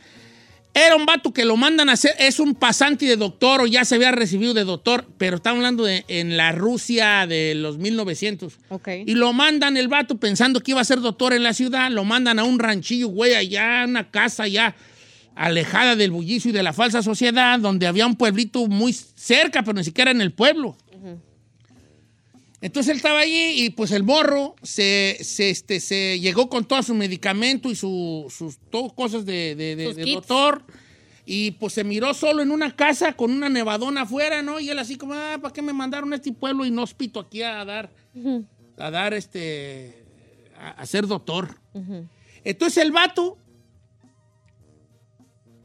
Era un vato que lo mandan a hacer, es un pasante de doctor o ya se había recibido de doctor, pero estamos hablando de en la Rusia de los 1900. Ok. Y lo mandan el vato pensando que iba a ser doctor en la ciudad, lo mandan a un ranchillo, güey, allá, una casa ya alejada del bullicio y de la falsa sociedad, donde había un pueblito muy cerca, pero ni siquiera en el pueblo. Entonces él estaba allí y pues el morro se, se, este, se llegó con todo su medicamento y su- sus todo cosas de, de- doctor. Y pues se miró solo en una casa con una nevadona afuera, ¿no? Y él así como, ah, ¿para qué me mandaron a este pueblo inhóspito aquí a dar, a dar este, a, a ser doctor? Entonces el vato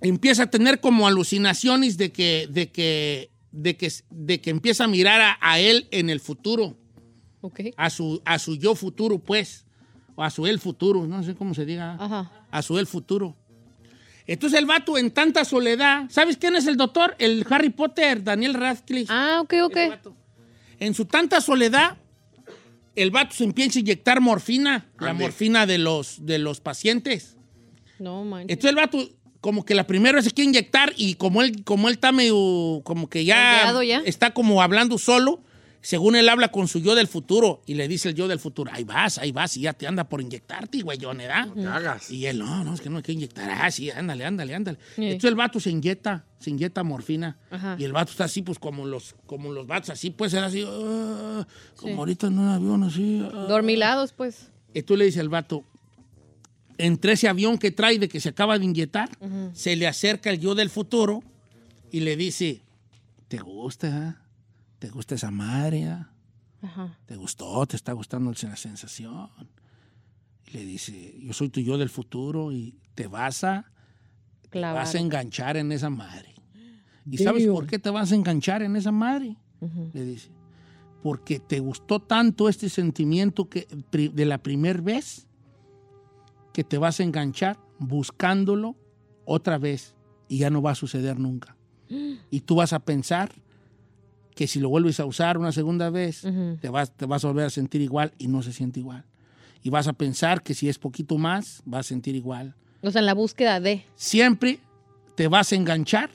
empieza a tener como alucinaciones de que, de que, de que, de que empieza a mirar a, a él en el futuro, Ok. a su, a su yo futuro, pues, o a su él futuro, no sé cómo se diga, Ajá. a su él futuro. Entonces el vato en tanta soledad, ¿sabes quién es el doctor? El Harry Potter, Daniel Radcliffe. Ah, ok, ok. En su tanta soledad, el vato se empieza a inyectar morfina, la morfina de los, de los pacientes. No, man. Entonces el vato, como que la primera vez se quiere inyectar y como él, como él está medio, como que ya, ya. está como hablando solo, según él habla con su yo del futuro y le dice el yo del futuro, ahí vas, ahí vas y ya te anda por inyectarte, güey, ¿verdad? ¿Qué hagas? Y él, no, no, es que no hay que inyectar. Ah, sí, ándale, ándale, ándale. Sí. Entonces el vato se inyecta, se inyecta morfina. Ajá. Y el vato está así, pues como los, como los vatos así, pues era así, ah, como ahorita en un avión así. ah. Dormilados, pues. Y tú le dices al vato, entre ese avión que trae de que se acaba de inyectar, se le acerca el yo del futuro y le dice, ¿te gusta? ¿Te gusta esa madre? ah? Ajá. ¿Te gustó? ¿Te está gustando la sensación? Y le dice, yo soy tu yo del futuro y te vas a, te vas a enganchar en esa madre. ¿Y sabes por qué te vas a enganchar en esa madre? Le dice, porque te gustó tanto este sentimiento que, de la primera vez que te vas a enganchar buscándolo otra vez y ya no va a suceder nunca. Y tú vas a pensar que si lo vuelves a usar una segunda vez, Ujú. te, vas, te vas a volver a sentir igual y no se siente igual. Y vas a pensar que si es poquito más, vas a sentir igual. O sea, en la búsqueda de. Siempre te vas a enganchar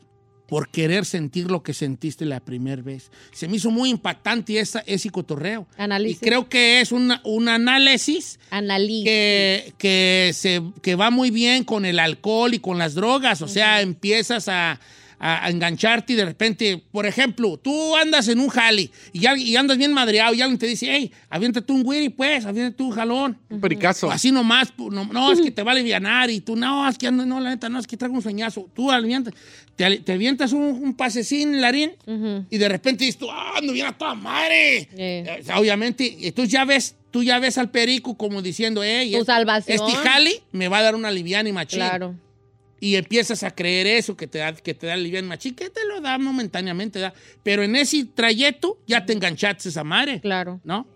por querer sentir lo que sentiste la primera vez. Se me hizo muy impactante esa, ese cotorreo. Análisis. Y creo que es una- un análisis Análisis. que, que, se, que va muy bien con el alcohol y con las drogas. O sea, empiezas a, a- a engancharte y de repente, por ejemplo, tú andas en un jali y, y andas bien madreado y alguien te dice, hey, aviéntate un güiri, pues, aviéntate un jalón. Un pericazo. Así nomás, no, no, es que te va a alivianar y tú, no, es que ando- no, la neta, no, es que traigo un sueñazo. Tú aliviantas, te, ali- te avientas un, un pasecín, Larín, Ujú. y de repente dices tú, ah, ando bien a toda madre. Eh. Eh, Obviamente, entonces ya ves, tú ya ves al perico como diciendo, hey, Tu este- salvación. este jali me va a dar una liviana y machín. Claro. Y empiezas a creer eso, que te da, que te da liviana y machín, que te lo da momentáneamente, da. Pero en ese trayecto ya te enganchaste esa madre, Claro. ¿no?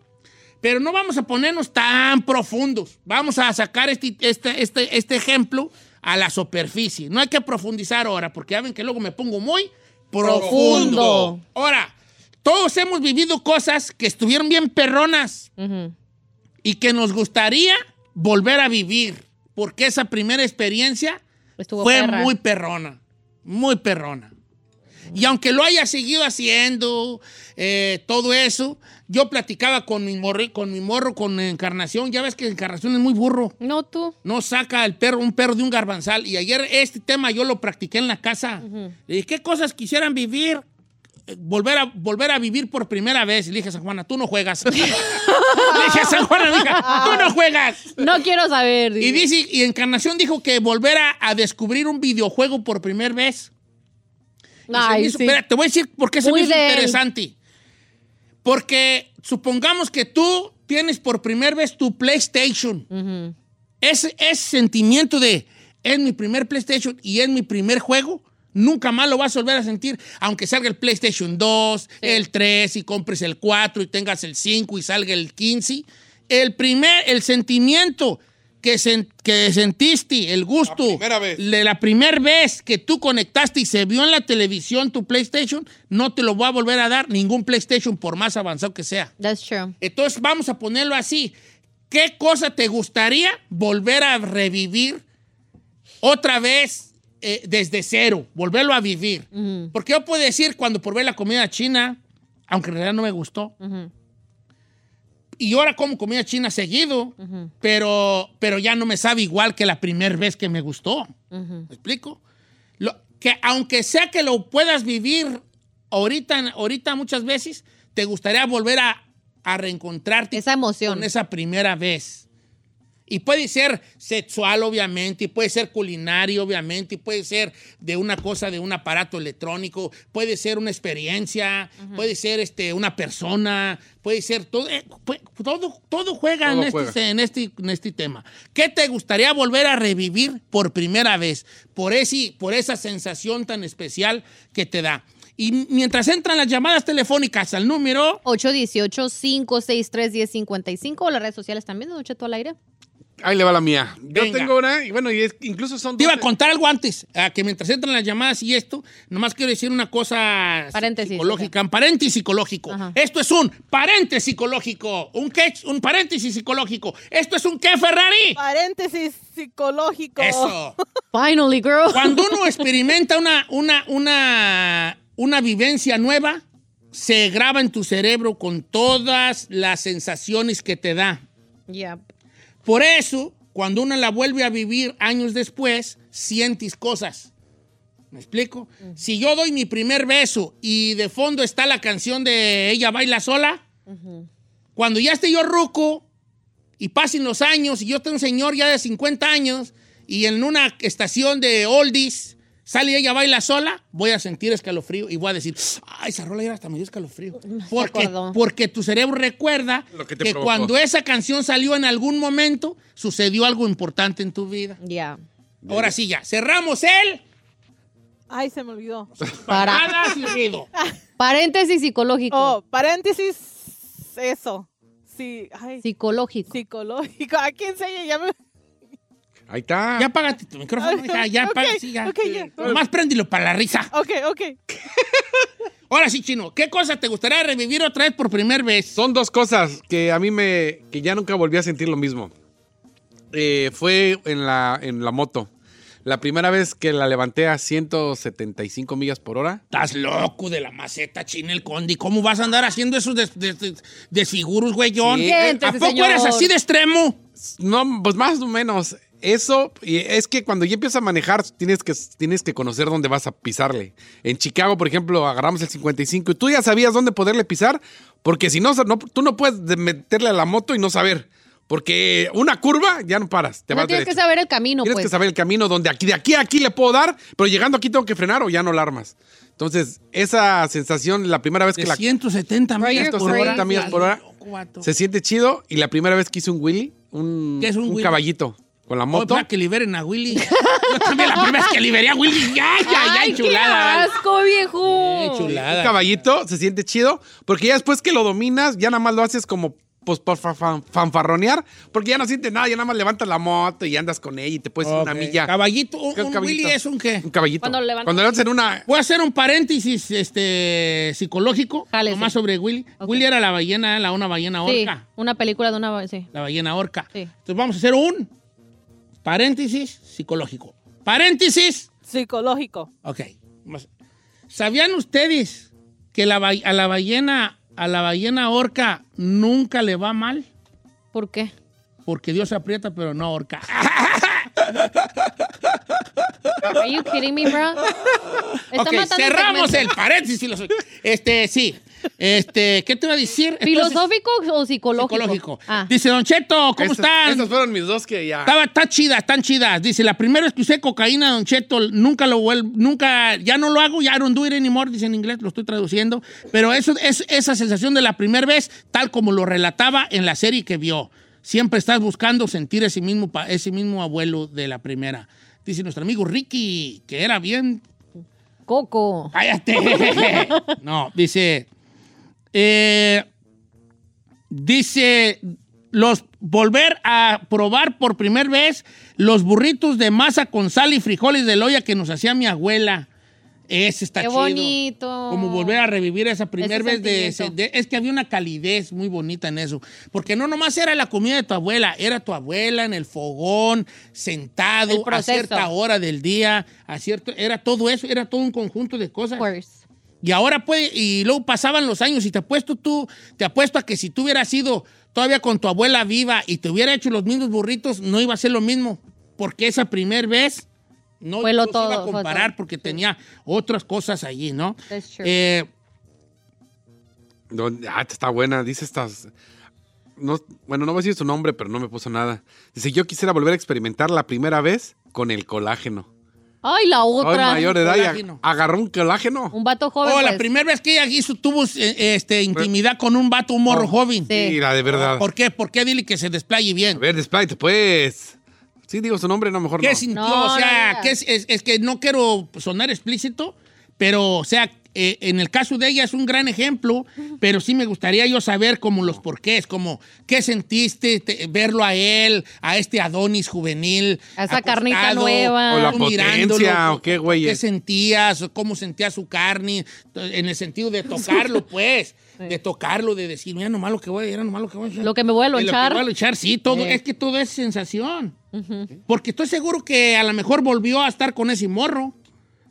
Pero no vamos a ponernos tan profundos. Vamos a sacar este, este, este, este ejemplo a la superficie. No hay que profundizar ahora, porque ya ven que luego me pongo muy profundo. Profundo. Ahora, todos hemos vivido cosas que estuvieron bien perronas y que nos gustaría volver a vivir, porque esa primera experiencia Estuvo fue perra. muy perrona, muy perrona. Y aunque lo haya seguido haciendo, eh, todo eso, yo platicaba con mi, morri- con mi morro, con Encarnación. Ya ves que Encarnación es muy burro. No tú. No saca el perro, un perro de un garbanzal. Y ayer este tema yo lo practiqué en la casa. Le dije, ¿qué cosas quisieran vivir? Eh, Volver a, volver a vivir por primera vez. Y le dije a San Juana, tú no juegas. le dije a San Juana, tú no juegas. No quiero saber. Y dice, y Encarnación dijo que volver a, a descubrir un videojuego por primera vez. Ay, hizo- sí. espera, te voy a decir por qué se Muy me hizo él. interesante. Porque supongamos que tú tienes por primera vez tu PlayStation. Ese, ese sentimiento de es mi primer PlayStation y es mi primer juego, nunca más lo vas a volver a sentir, aunque salga el PlayStation 2, el 3 y compres el 4 y tengas el 5 y salga el 15. El primer, el sentimiento que, sen- que sentiste, el gusto de la primera vez que tú conectaste y se vio en la televisión tu PlayStation, no te lo voy a volver a dar ningún PlayStation por más avanzado que sea. That's true. Entonces vamos a ponerlo así. ¿Qué cosa te gustaría volver a revivir otra vez eh, desde cero? Volverlo a vivir. Porque yo puedo decir cuando probé la comida china, aunque en realidad no me gustó, y ahora como comida china seguido, pero, pero ya no me sabe igual que la primera vez que me gustó. ¿Me explico? Lo- que aunque sea que lo puedas vivir ahorita, ahorita muchas veces, te gustaría volver a, a reencontrarte Esa emoción. con esa primera vez. Y puede ser sexual, obviamente, y puede ser culinario, obviamente, y puede ser de una cosa, de un aparato electrónico, puede ser una experiencia, puede ser este, una persona, puede ser todo, eh, pu- todo, todo juega, Todo en, juega. Este, en, este, en este tema. ¿Qué te gustaría volver a revivir por primera vez? Por, ese, por esa sensación tan especial que te da. Y mientras entran las llamadas telefónicas al número 818-563-1055 o las redes sociales también, Don Cheto al aire. Ahí le va la mía. Yo Venga. tengo una, y bueno, y es- incluso son Te iba a 12. contar algo antes, ah, que mientras entran las llamadas y esto, nomás quiero decir una cosa Paréntesis, psicológica, un paréntesis psicológico. Ajá. Esto es un paréntesis psicológico, un, qué, un paréntesis psicológico. Esto es un qué, Ferrari. Paréntesis psicológico. Eso. Finally, girl. Cuando uno experimenta una, una, una, una vivencia nueva, se graba en tu cerebro con todas las sensaciones que te da. Yep. Por eso, cuando uno la vuelve a vivir años después, sientes cosas. ¿Me explico? Si yo doy mi primer beso y de fondo está la canción de Ella baila sola, cuando ya esté yo ruco y pasen los años y yo esté un señor ya de 50 años y en una estación de oldies sale Ella baila sola, voy a sentir escalofrío y voy a decir, ay, esa rola era hasta me dio escalofrío. Porque, porque tu cerebro recuerda Lo que te que provocó. cuando esa canción salió en algún momento, sucedió algo importante en tu vida. Ya. Ahora sí, ya. Cerramos el Ay, se me olvidó. Y ruido. Paréntesis psicológico. Oh, paréntesis, eso. Sí, ay, Psicológico. psicológico. ¿A quién se me... Ahí está. Ya apágate tu micrófono, hija, ya apaga, sí, ya. ok, ya. Nomás préndilo para la risa. Ok, ok. Ahora sí, Chino, ¿qué cosa te gustaría revivir otra vez por primera vez? Son dos cosas que a mí me. que ya nunca volví a sentir lo mismo. Eh, fue en la, en la moto. La primera vez que la levanté a 175 millas por hora. Estás loco de la maceta, Chinel Condi. ¿Cómo vas a andar haciendo esos des- des- des- desfiguros, güeyón? Sí. ¿A poco señor. eres así de extremo? No, pues más o menos. Eso, y es que cuando ya empiezas a manejar, tienes que, tienes que conocer dónde vas a pisarle. En Chicago, por ejemplo, agarramos el 55 y tú ya sabías dónde poderle pisar, porque si no, no tú no puedes de- meterle a la moto y no saber. Porque una curva ya no paras, te No vas tienes derecho. que saber el camino, Tienes pues. que saber el camino donde aquí, de aquí a aquí le puedo dar, pero llegando aquí tengo que frenar o ya no la armas. Entonces, esa sensación, la primera vez que De la 170 Bro, millas por hora. 170 millas por hora. Se siente chido y la primera vez que hice un Willy, un, ¿Qué es un Willy? caballito con la moto. para que liberen a Willy. Yo también la primera vez que liberé a Willy. Ya, ya, ya, Ay, qué chulada. asco, viejo. Qué chulada. un caballito, se siente chido, porque ya después que lo dominas, ya nada más lo haces como pues por fa- fan- fanfarronear, porque ya no sientes nada, ya nada más levantas la moto y andas con ella y te puedes ir una milla. Caballito, un, ¿Qué un caballito? Willy es un qué? Un caballito. Cuando levantas- Cuando levantas en una... Voy a hacer un paréntesis este, psicológico, Jálese. nomás sobre Willy. Willy era la ballena, la una ballena Sí, orca. una película de una... Sí. La ballena orca. Sí. Entonces vamos a hacer un paréntesis psicológico. Paréntesis. Psicológico. Ok. ¿Sabían ustedes que la, a la ballena, a la ballena orca nunca le va mal? ¿Por qué? Porque Dios aprieta, pero no ahorca. Are you kidding me, bro? Está Ok, matando el cerramos el paréntesis. Este, sí. Este, ¿qué te iba a decir? Entonces, ¿Filosófico o psicológico? psicológico. Ah. Dice, Don Cheto, ¿cómo Estas- están? Estas fueron mis dos que ya... Estaba, está chidas, están chidas. Dice, la primera vez que usé cocaína, Don Cheto, nunca lo vuelvo, nunca, ya no lo hago, ya don't do it anymore, dice en inglés, lo estoy traduciendo. Pero eso es esa sensación de la primera vez, tal como lo relataba en la serie que vio. Siempre estás buscando sentir ese mismo, ese mismo abuelo de la primera. Dice nuestro amigo Ricky, que era bien Coco. ¡Cállate! no, dice. Eh, dice. Los volver a probar por primera vez los burritos de masa con sal y frijoles de loya que nos hacía mi abuela. Ese está Qué chido. bonito. Como volver a revivir esa primera vez de, Es que había una calidez muy bonita en eso. Porque no nomás era la comida de tu abuela, era tu abuela en el fogón, sentado a cierta hora del día, a cierto, era todo eso, era todo un conjunto de cosas. Of course. Y ahora puede, y luego pasaban los años y te apuesto tú, te apuesto a que si tú hubieras sido todavía con tu abuela viva y te hubiera hecho los mismos burritos, no iba a ser lo mismo. Porque esa primera vez no, se iba a comparar porque tenía otras cosas allí, ¿no? Eh, Ah, está buena, dice estas. No, bueno, no voy a decir su nombre, pero no me puso nada. Dice, yo quisiera volver a experimentar la primera vez con el colágeno. Ay, la otra. mayor de edad Colágeno. agarró un colágeno. Un vato joven. oh, la pues. primera vez que ella hizo, tuvo eh, este, intimidad con un vato, un morro joven. Sí. Mira, de verdad. ¿Por qué? ¿Por qué? Dile que se desplaye A bien. ver, despláyate, pues. Sí, digo su nombre, no, mejor ¿Qué no. sintió? No, o sea, no. ¿qué es, es- es que no quiero sonar explícito, pero, o sea, eh, en el caso de ella es un gran ejemplo, pero sí me gustaría yo saber como los porqués, como qué sentiste te- verlo a él, a este Adonis juvenil. A esa acostado, carnita nueva. O la potencia, o qué, güey. ¿Qué sentías? ¿Cómo sentías su carne? En el sentido de tocarlo, pues. De tocarlo, de decir, mira, nomás lo que voy a mira, nomás lo que voy a hacer. Lo que me voy a De Lo que lonchar. voy a lonchar, sí, todo. Es que todo es sensación. Porque estoy seguro que a lo mejor volvió a estar con ese morro.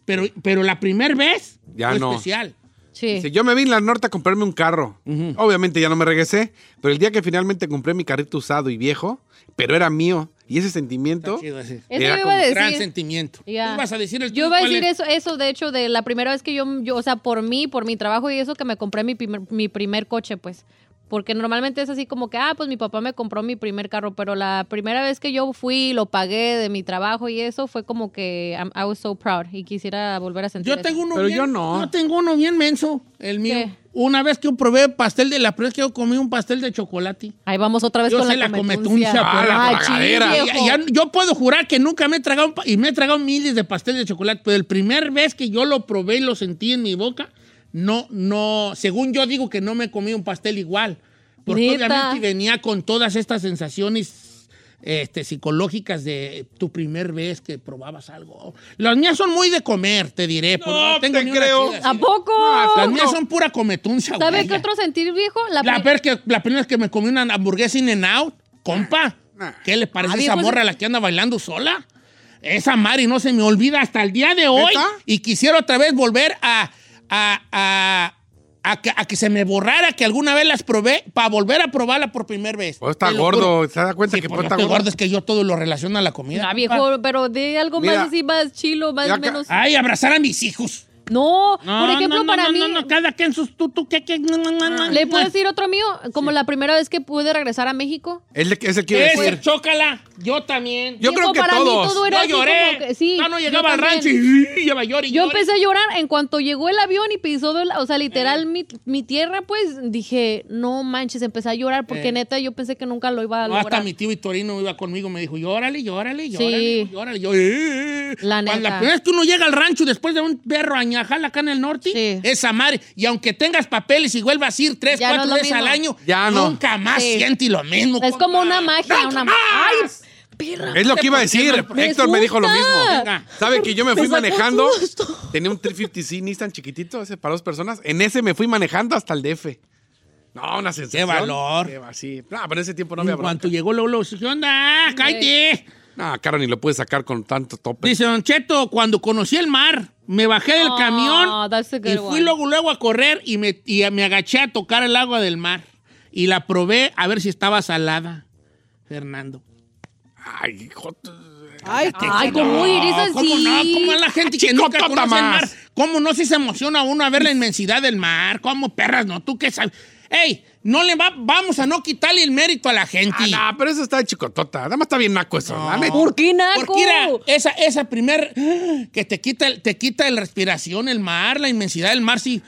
Pero, pero la primera vez Ya fue no. especial. Sí. Dice, yo me vine al norte a comprarme un carro. Obviamente ya no me regresé, pero el día que finalmente compré mi carrito usado y viejo, pero era mío, y ese sentimiento... Chido ese. Era como a decir. Gran sentimiento. Ya. ¿Tú ibas a decir el Yo iba a decir es? eso, eso, de hecho, de la primera vez que yo, yo, o sea, por mí, por mi trabajo y eso, que me compré mi primer, mi primer coche, pues. Porque normalmente es así como que, ah, pues mi papá me compró mi primer carro, pero la primera vez que yo fui, lo pagué de mi trabajo y eso, fue como que I'm- I was so proud y quisiera volver a sentir Yo eso. tengo uno Pero bien, yo no. Yo tengo uno bien menso, el mío. ¿Qué? Una vez que yo probé pastel de la primera vez que yo comí un pastel de chocolate. Ahí vamos otra vez Yo con sé la, la cometuncia. Ah, la Ay, tragadera. Ya- ya- yo puedo jurar que nunca me he tragado y me he tragado miles de pastel de chocolate, pero el primer vez que yo lo probé y lo sentí en mi boca, no, no, según yo digo que no me comí un pastel igual, porque ¿Neta? obviamente venía con todas estas sensaciones este, psicológicas de tu primer vez que probabas algo. Las mías son muy de comer, te diré. porque No, tengo te creo. chida, ¿A poco? Las mías son pura cometuncia, ¿Sabe güey. qué otro sentir, viejo? La, La, que la primera vez que me comí una hamburguesa in and out, compa, ¿qué le parece Ah, esa morra a la que anda bailando sola? Esa Mari no se me olvida hasta el día de hoy ¿Neta? y quisiera otra vez volver a, a, a, a que, a que se me borrara que alguna vez las probé para volver a probarla por primera vez. Pues está gordo. ¿se da cuenta Sí, que pues está estoy gordo? gordo es que yo todo lo relaciono a la comida. Ah, viejo, pero de algo Mira. más así, más chilo, más menos. Ay, abrazar a mis hijos. No, No, por ejemplo, no, no, para no, mí. no, no, cada quien sus tú, tú, qué, qué, no, no, no, no. ¿Le puedo decir otro mío? Como la primera vez que pude regresar a México. Es el que es el que a decir. chócala. Yo también. Yo Viejo, creo que para mí todos. todo era Yo así lloré. como que- sí, no, no llegaba al rancho y iba y Yo llore. empecé a llorar en cuanto llegó el avión y pisó, o sea, Eh. literal mi, mi tierra, pues dije, no manches, empecé a llorar porque Eh. neta yo pensé que nunca lo iba a No, hasta lograr. mi tío Vitorino iba conmigo, me dijo, llórale, llórale, Sí. llórale, llórale. Yo, eh, eh, eh. La Cuando neta. La primera vez que uno llega al rancho después de un perro año Peñajal acá en el norte, esa madre. Y aunque tengas papeles y vuelvas a ir tres, Ya cuatro veces al año, Ya no. nunca más Sí. siente lo mismo. Es como una magia, una ¡Ay, perra! Es lo que iba a decir. Me Héctor me dijo lo mismo. Venga. ¿Sabe que yo me Me fui manejando? susto. Tenía un 350Z Nissan chiquitito, ese para dos personas. En ese me fui manejando hasta el DF. No, una sensación. Qué valor. Qué va- sí. No, pero en ese tiempo no En había bronca. llegó Lolo, ¿qué onda? ¡Cállate! No, caro, ni lo pude sacar con tanto tope. Dice Don Cheto, cuando conocí el mar, me bajé del Oh, camión y fui one. luego, luego a correr y me, y me agaché a tocar el agua del mar. Y la probé a ver si estaba salada, Fernando. Ay, hijo. Ay, Ay, ¿cómo eres así? ¿Cómo no? ¿Cómo es la gente que nunca conoce el más. mar? ¿Cómo no si se emociona uno a ver la inmensidad del mar? ¿Cómo perras no? ¿Tú qué sabes? ¡Ey! No le va, vamos a no quitarle el mérito a la gente. Ah, no, pero eso está de chicotota. Nada más está bien naco eso. neta. ¿Por qué, Naco? Porque mira, esa, esa primer que te quita, te quita la respiración, el mar, la inmensidad del mar, sí.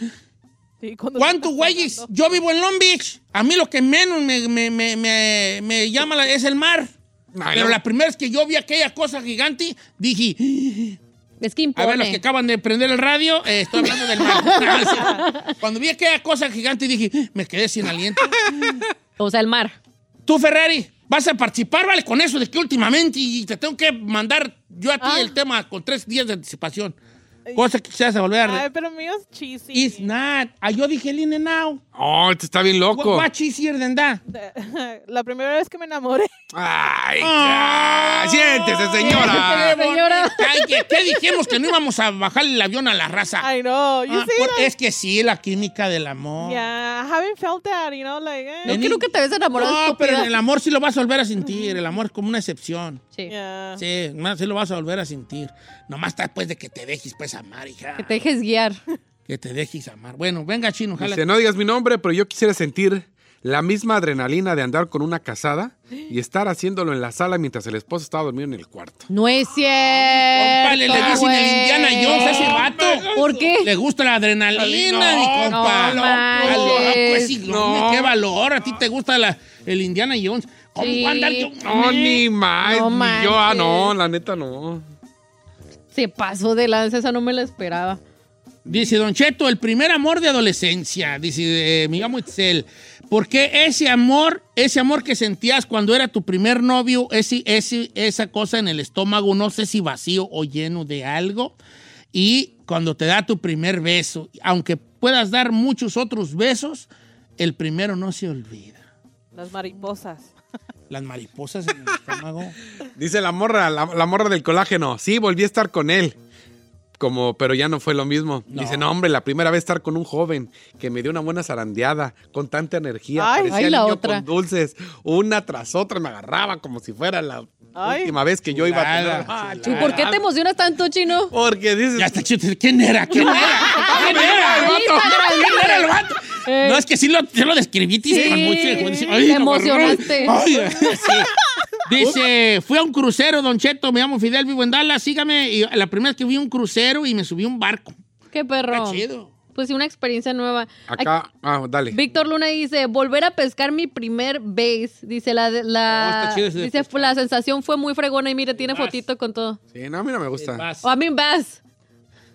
Sí, cuando ¿Cuántos güeyes? Yo vivo en Long Beach. A mí lo que menos me, me- me- me- me llama la- es el mar. Pero no. la primera vez que yo vi aquella cosa gigante, dije, Es que a ver, los que acaban de prender el radio, eh, estoy hablando del mar. Cuando vi aquella cosa gigante, dije, me quedé sin aliento. O sea, el mar. Tú, Ferrari, vas a participar, vale, con eso de que últimamente y te tengo que mandar yo a ti Ah. el tema con tres días de anticipación. Cosa que quisieras volver a... Ay, pero mío es cheesy. It's not. Ah, yo dije el in and out. Oh, este está bien What, loco. what easier than that? La primera vez que me enamoré. Ay, ya. Siéntese, señora. Qué Señora. Ay, ¿qué, qué dijimos que no íbamos a bajarle el avión a la raza? I know. You Ah, that? es que sí, la química del amor. Yeah, I haven't felt that, you know, like, eh. No quiero que te ves enamorado, No, pero en estúpida. el amor sí lo vas a volver a sentir. El amor es como una excepción. Sí. Yeah. Sí, más sí lo vas a volver a sentir. Nomás está después de que te dejes pues amar, hija. Que te dejes guiar. Que te dejes amar. Bueno, venga, chino, jala. Dice, no digas mi nombre, pero yo quisiera sentir la misma adrenalina de andar con una casada y estar haciéndolo en la sala mientras el esposo estaba dormido en el cuarto. No es cierto. Compa, le, le dicen el Indiana Jones a ese vato. ¿Por qué? Le gusta la adrenalina, No, mi compa. no manches. ese hombre, Qué valor. A ti te gusta la, el Indiana Jones. ¿Cómo Sí. No, ni más. No ni yo, ah, no, la neta no. Se pasó de lanza, esa no me la esperaba. Dice Don Cheto, el primer amor de adolescencia. Dice, eh, me llamo Itzel. Porque ese amor, ese amor que sentías cuando era tu primer novio, ese, ese, esa cosa en el estómago, no sé si vacío o lleno de algo. Y cuando te da tu primer beso, aunque puedas dar muchos otros besos, el primero no se olvida. Las mariposas. Las mariposas en el estómago. Dice la morra, la, morra del colágeno. Sí, volví a estar con él. Como, pero ya no fue lo mismo. Dice, no, hombre, la primera vez estar con un joven que me dio una buena zarandeada, con tanta energía. Ay. parecía Ay, la niño otra. con dulces, una tras otra, me agarraba como si fuera la Ay. última vez que yo iba a tener. Chulada, Ah, ¿Y por qué te emocionas tanto, chino? Porque dices, Ya está chido. ¿Quién era? ¿Quién era? ¿Quién era? el vato. ¿Quién era el vato? Eh. No, es que sí lo, sí lo describiste Sí, con mucho. dice, te "Ay, lo emocionaste". agarró". Ay, sí. Dice, fui a un crucero, Don Cheto, me llamo Fidel, vivo en Dallas, sígame. Y la primera vez que vi un crucero y me subí a un barco. Qué perro. Está chido. Pues sí, una experiencia nueva. acá, ah, dale. Víctor Luna dice, volver a pescar mi primer base. Dice, la, Oh, la, de dice la sensación fue muy fregona y mire, tiene Vas. fotito con todo. Sí, no, a mí no me gusta. O a mí bass.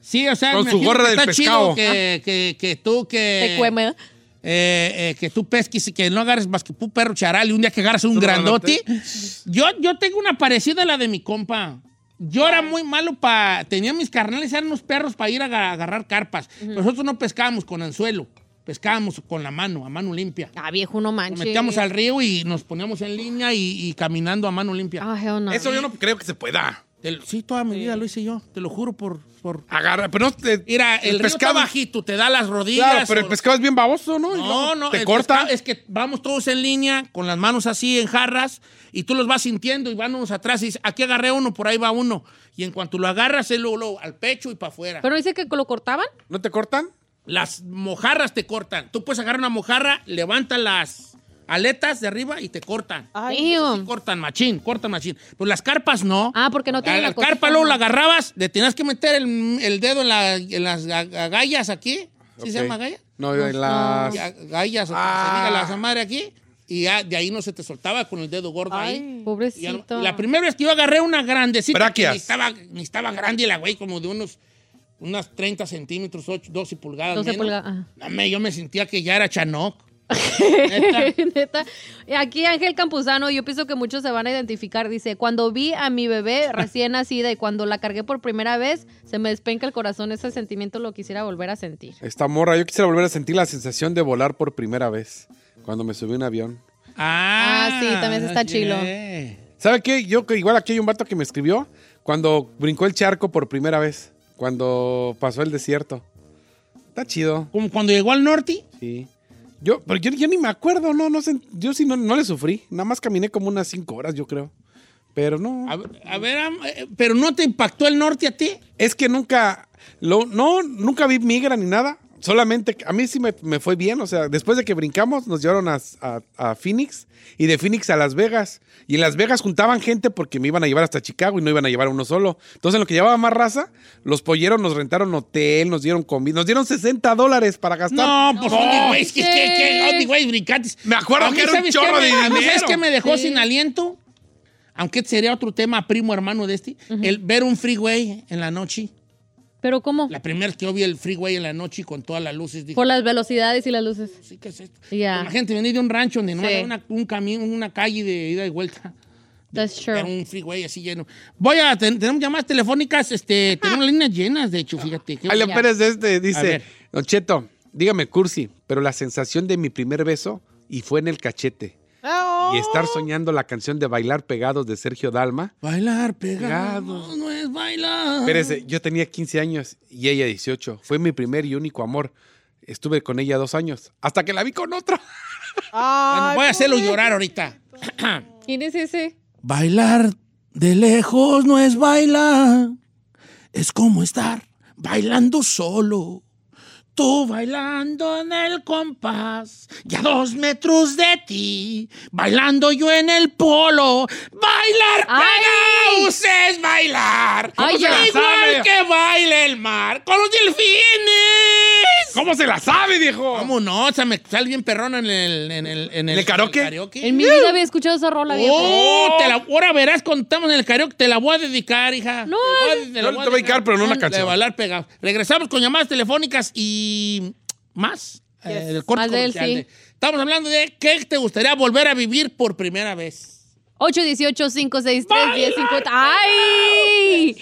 Sí, o sea, Con su gorra que del está pescado. chido que, que, que tú que... Te cueme. Eh, eh, que tú pesques y que no agarres más que un perro charal y un día que agarras un grandote. Yo, yo tengo una parecida a la de mi compa. Yo era muy malo para... Tenía mis carnales, eran unos perros para ir a aga- agarrar carpas. Nosotros no pescábamos con anzuelo, pescábamos con la mano, a mano limpia. Ah, viejo, no Nos manches. metíamos al río y nos poníamos en línea y, y caminando a mano limpia. Ah, hell no. Eso yo no creo que se pueda. Te lo- sí, toda mi vida lo hice yo, te lo juro por... por... Agarra, pero no te, Mira, el, río está bajito, te da las rodillas. Claro, pero el o- pescado es bien baboso, ¿no? No, no, Te el corta. pescado Es que vamos todos en línea, con las manos así en jarras, y tú los vas sintiendo y van unos atrás y dices, aquí agarré uno, por ahí va uno. Y en cuanto lo agarras, es luego, luego al pecho y para afuera. ¿Pero dice que lo cortaban? ¿No te cortan? Las mojarras te cortan. Tú puedes agarrar una mojarra, levantas las aletas de arriba y te cortan. Ay, Eso sí cortan machín, cortan machín. Pues las carpas no. Ah, porque no tienen la, la carpa luego la agarrabas, le tenías que meter el, el dedo en, la- en las ag- agallas aquí. ¿Sí se llama agalla? No, en las... Ya, gallas, o como Ah. se diga la madre aquí, y ya de ahí no se te soltaba con el dedo gordo ahí. Ay, ya no- Pobrecito. la primera vez que yo agarré una grandecita, que Braquias. ni estaba, ni estaba grande la güey, como de unos unas 30 centímetros, 8, 12 pulgadas 12 menos. pulgadas, yo me sentía que ya era Chanoc. Neta. Y Aquí Ángel Campuzano, yo pienso que muchos se van a identificar. Dice, cuando vi a mi bebé recién nacida y cuando la cargué por primera vez, se me despenca el corazón. Ese sentimiento lo quisiera volver a sentir. Esta morra, yo quisiera volver a sentir la sensación de volar por primera vez cuando me subí a un avión. Ah, sí, también está chilo. ¿Sabe qué? Yo que igual aquí hay un vato que me escribió cuando brincó el charco por primera vez, cuando pasó el desierto. Está chido. ¿Como cuando llegó al norte? Sí. Yo, pero yo, yo ni me acuerdo, no, no sé. Yo sí no, no le sufrí. Nada más caminé como unas cinco horas, yo creo. Pero no. A, a ver, eh, pero no te impactó el norte a ti. Es que nunca, lo, no, nunca vi migra ni nada. Solamente, a mí sí me, me fue bien. O sea, después de que brincamos, nos llevaron a, a- a Phoenix y de Phoenix a Las Vegas. Y en Las Vegas juntaban gente porque me iban a llevar hasta Chicago y no iban a llevar a uno solo. Entonces, en lo que llevaba más raza, los polleros nos rentaron hotel, nos dieron comida, nos dieron 60 dólares para gastar. No, pues ¿dónde, güey? Es que, que, que, ¿dónde, güey, brincaste? Me acuerdo que era un ¿sabes chorro de me- a mí, dinero. ¿Sabes qué me dejó Sí. sin aliento? Aunque sería otro tema, primo hermano de este. El ver un freeway en la noche. ¿Pero cómo? La primera vez que yo vi el freeway en la noche con todas las luces, dije, Por las velocidades y las luces. sí, ¿qué es esto? Ya. Imagínate venir de un rancho donde no Sí. había una, un camino, una calle de ida y vuelta. That's Era true. un freeway así lleno. Voy a, ten- tenemos llamadas telefónicas, este, tenemos líneas llenas, de hecho, fíjate. bueno. Pérez de este dice. Don Cheto, dígame cursi, pero la sensación de mi primer beso y fue en el cachete. Y estar soñando la canción de Bailar Pegados de Sergio Dalma. Bailar pegados, no es bailar. Espérese, yo tenía 15 años y ella 18. Fue mi primer y único amor. Estuve con ella dos años, hasta que la vi con otro. Bueno, voy a hacerlo llorar ahorita. ¿Quién es ese? Bailar de lejos no es bailar, es como estar bailando solo. Tú bailando en el compás, ya dos metros de ti, bailando yo en el polo. Bailar pegados es bailar, ¡Ay, Igual sabe? que baila el mar con los delfines. ¿Cómo se la sabe, viejo? ¿Cómo no? O sea, me sale bien perrón en el, en el, en el, ¿El karaoke? En mi vida había escuchado esa rola, viejo. Oh, te la, ahora verás cuando estamos en el karaoke, te la voy a dedicar, hija. No, te, la voy a dedicar, pero no una De canción. bailar pegado. Regresamos con llamadas telefónicas y más. eh, del corte Más de él, sí. de- Estamos hablando de qué te gustaría volver a vivir por primera vez. 818-563-1050. ¡Ay!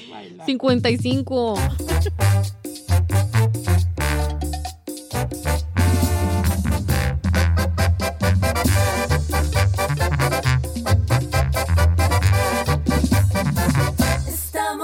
55.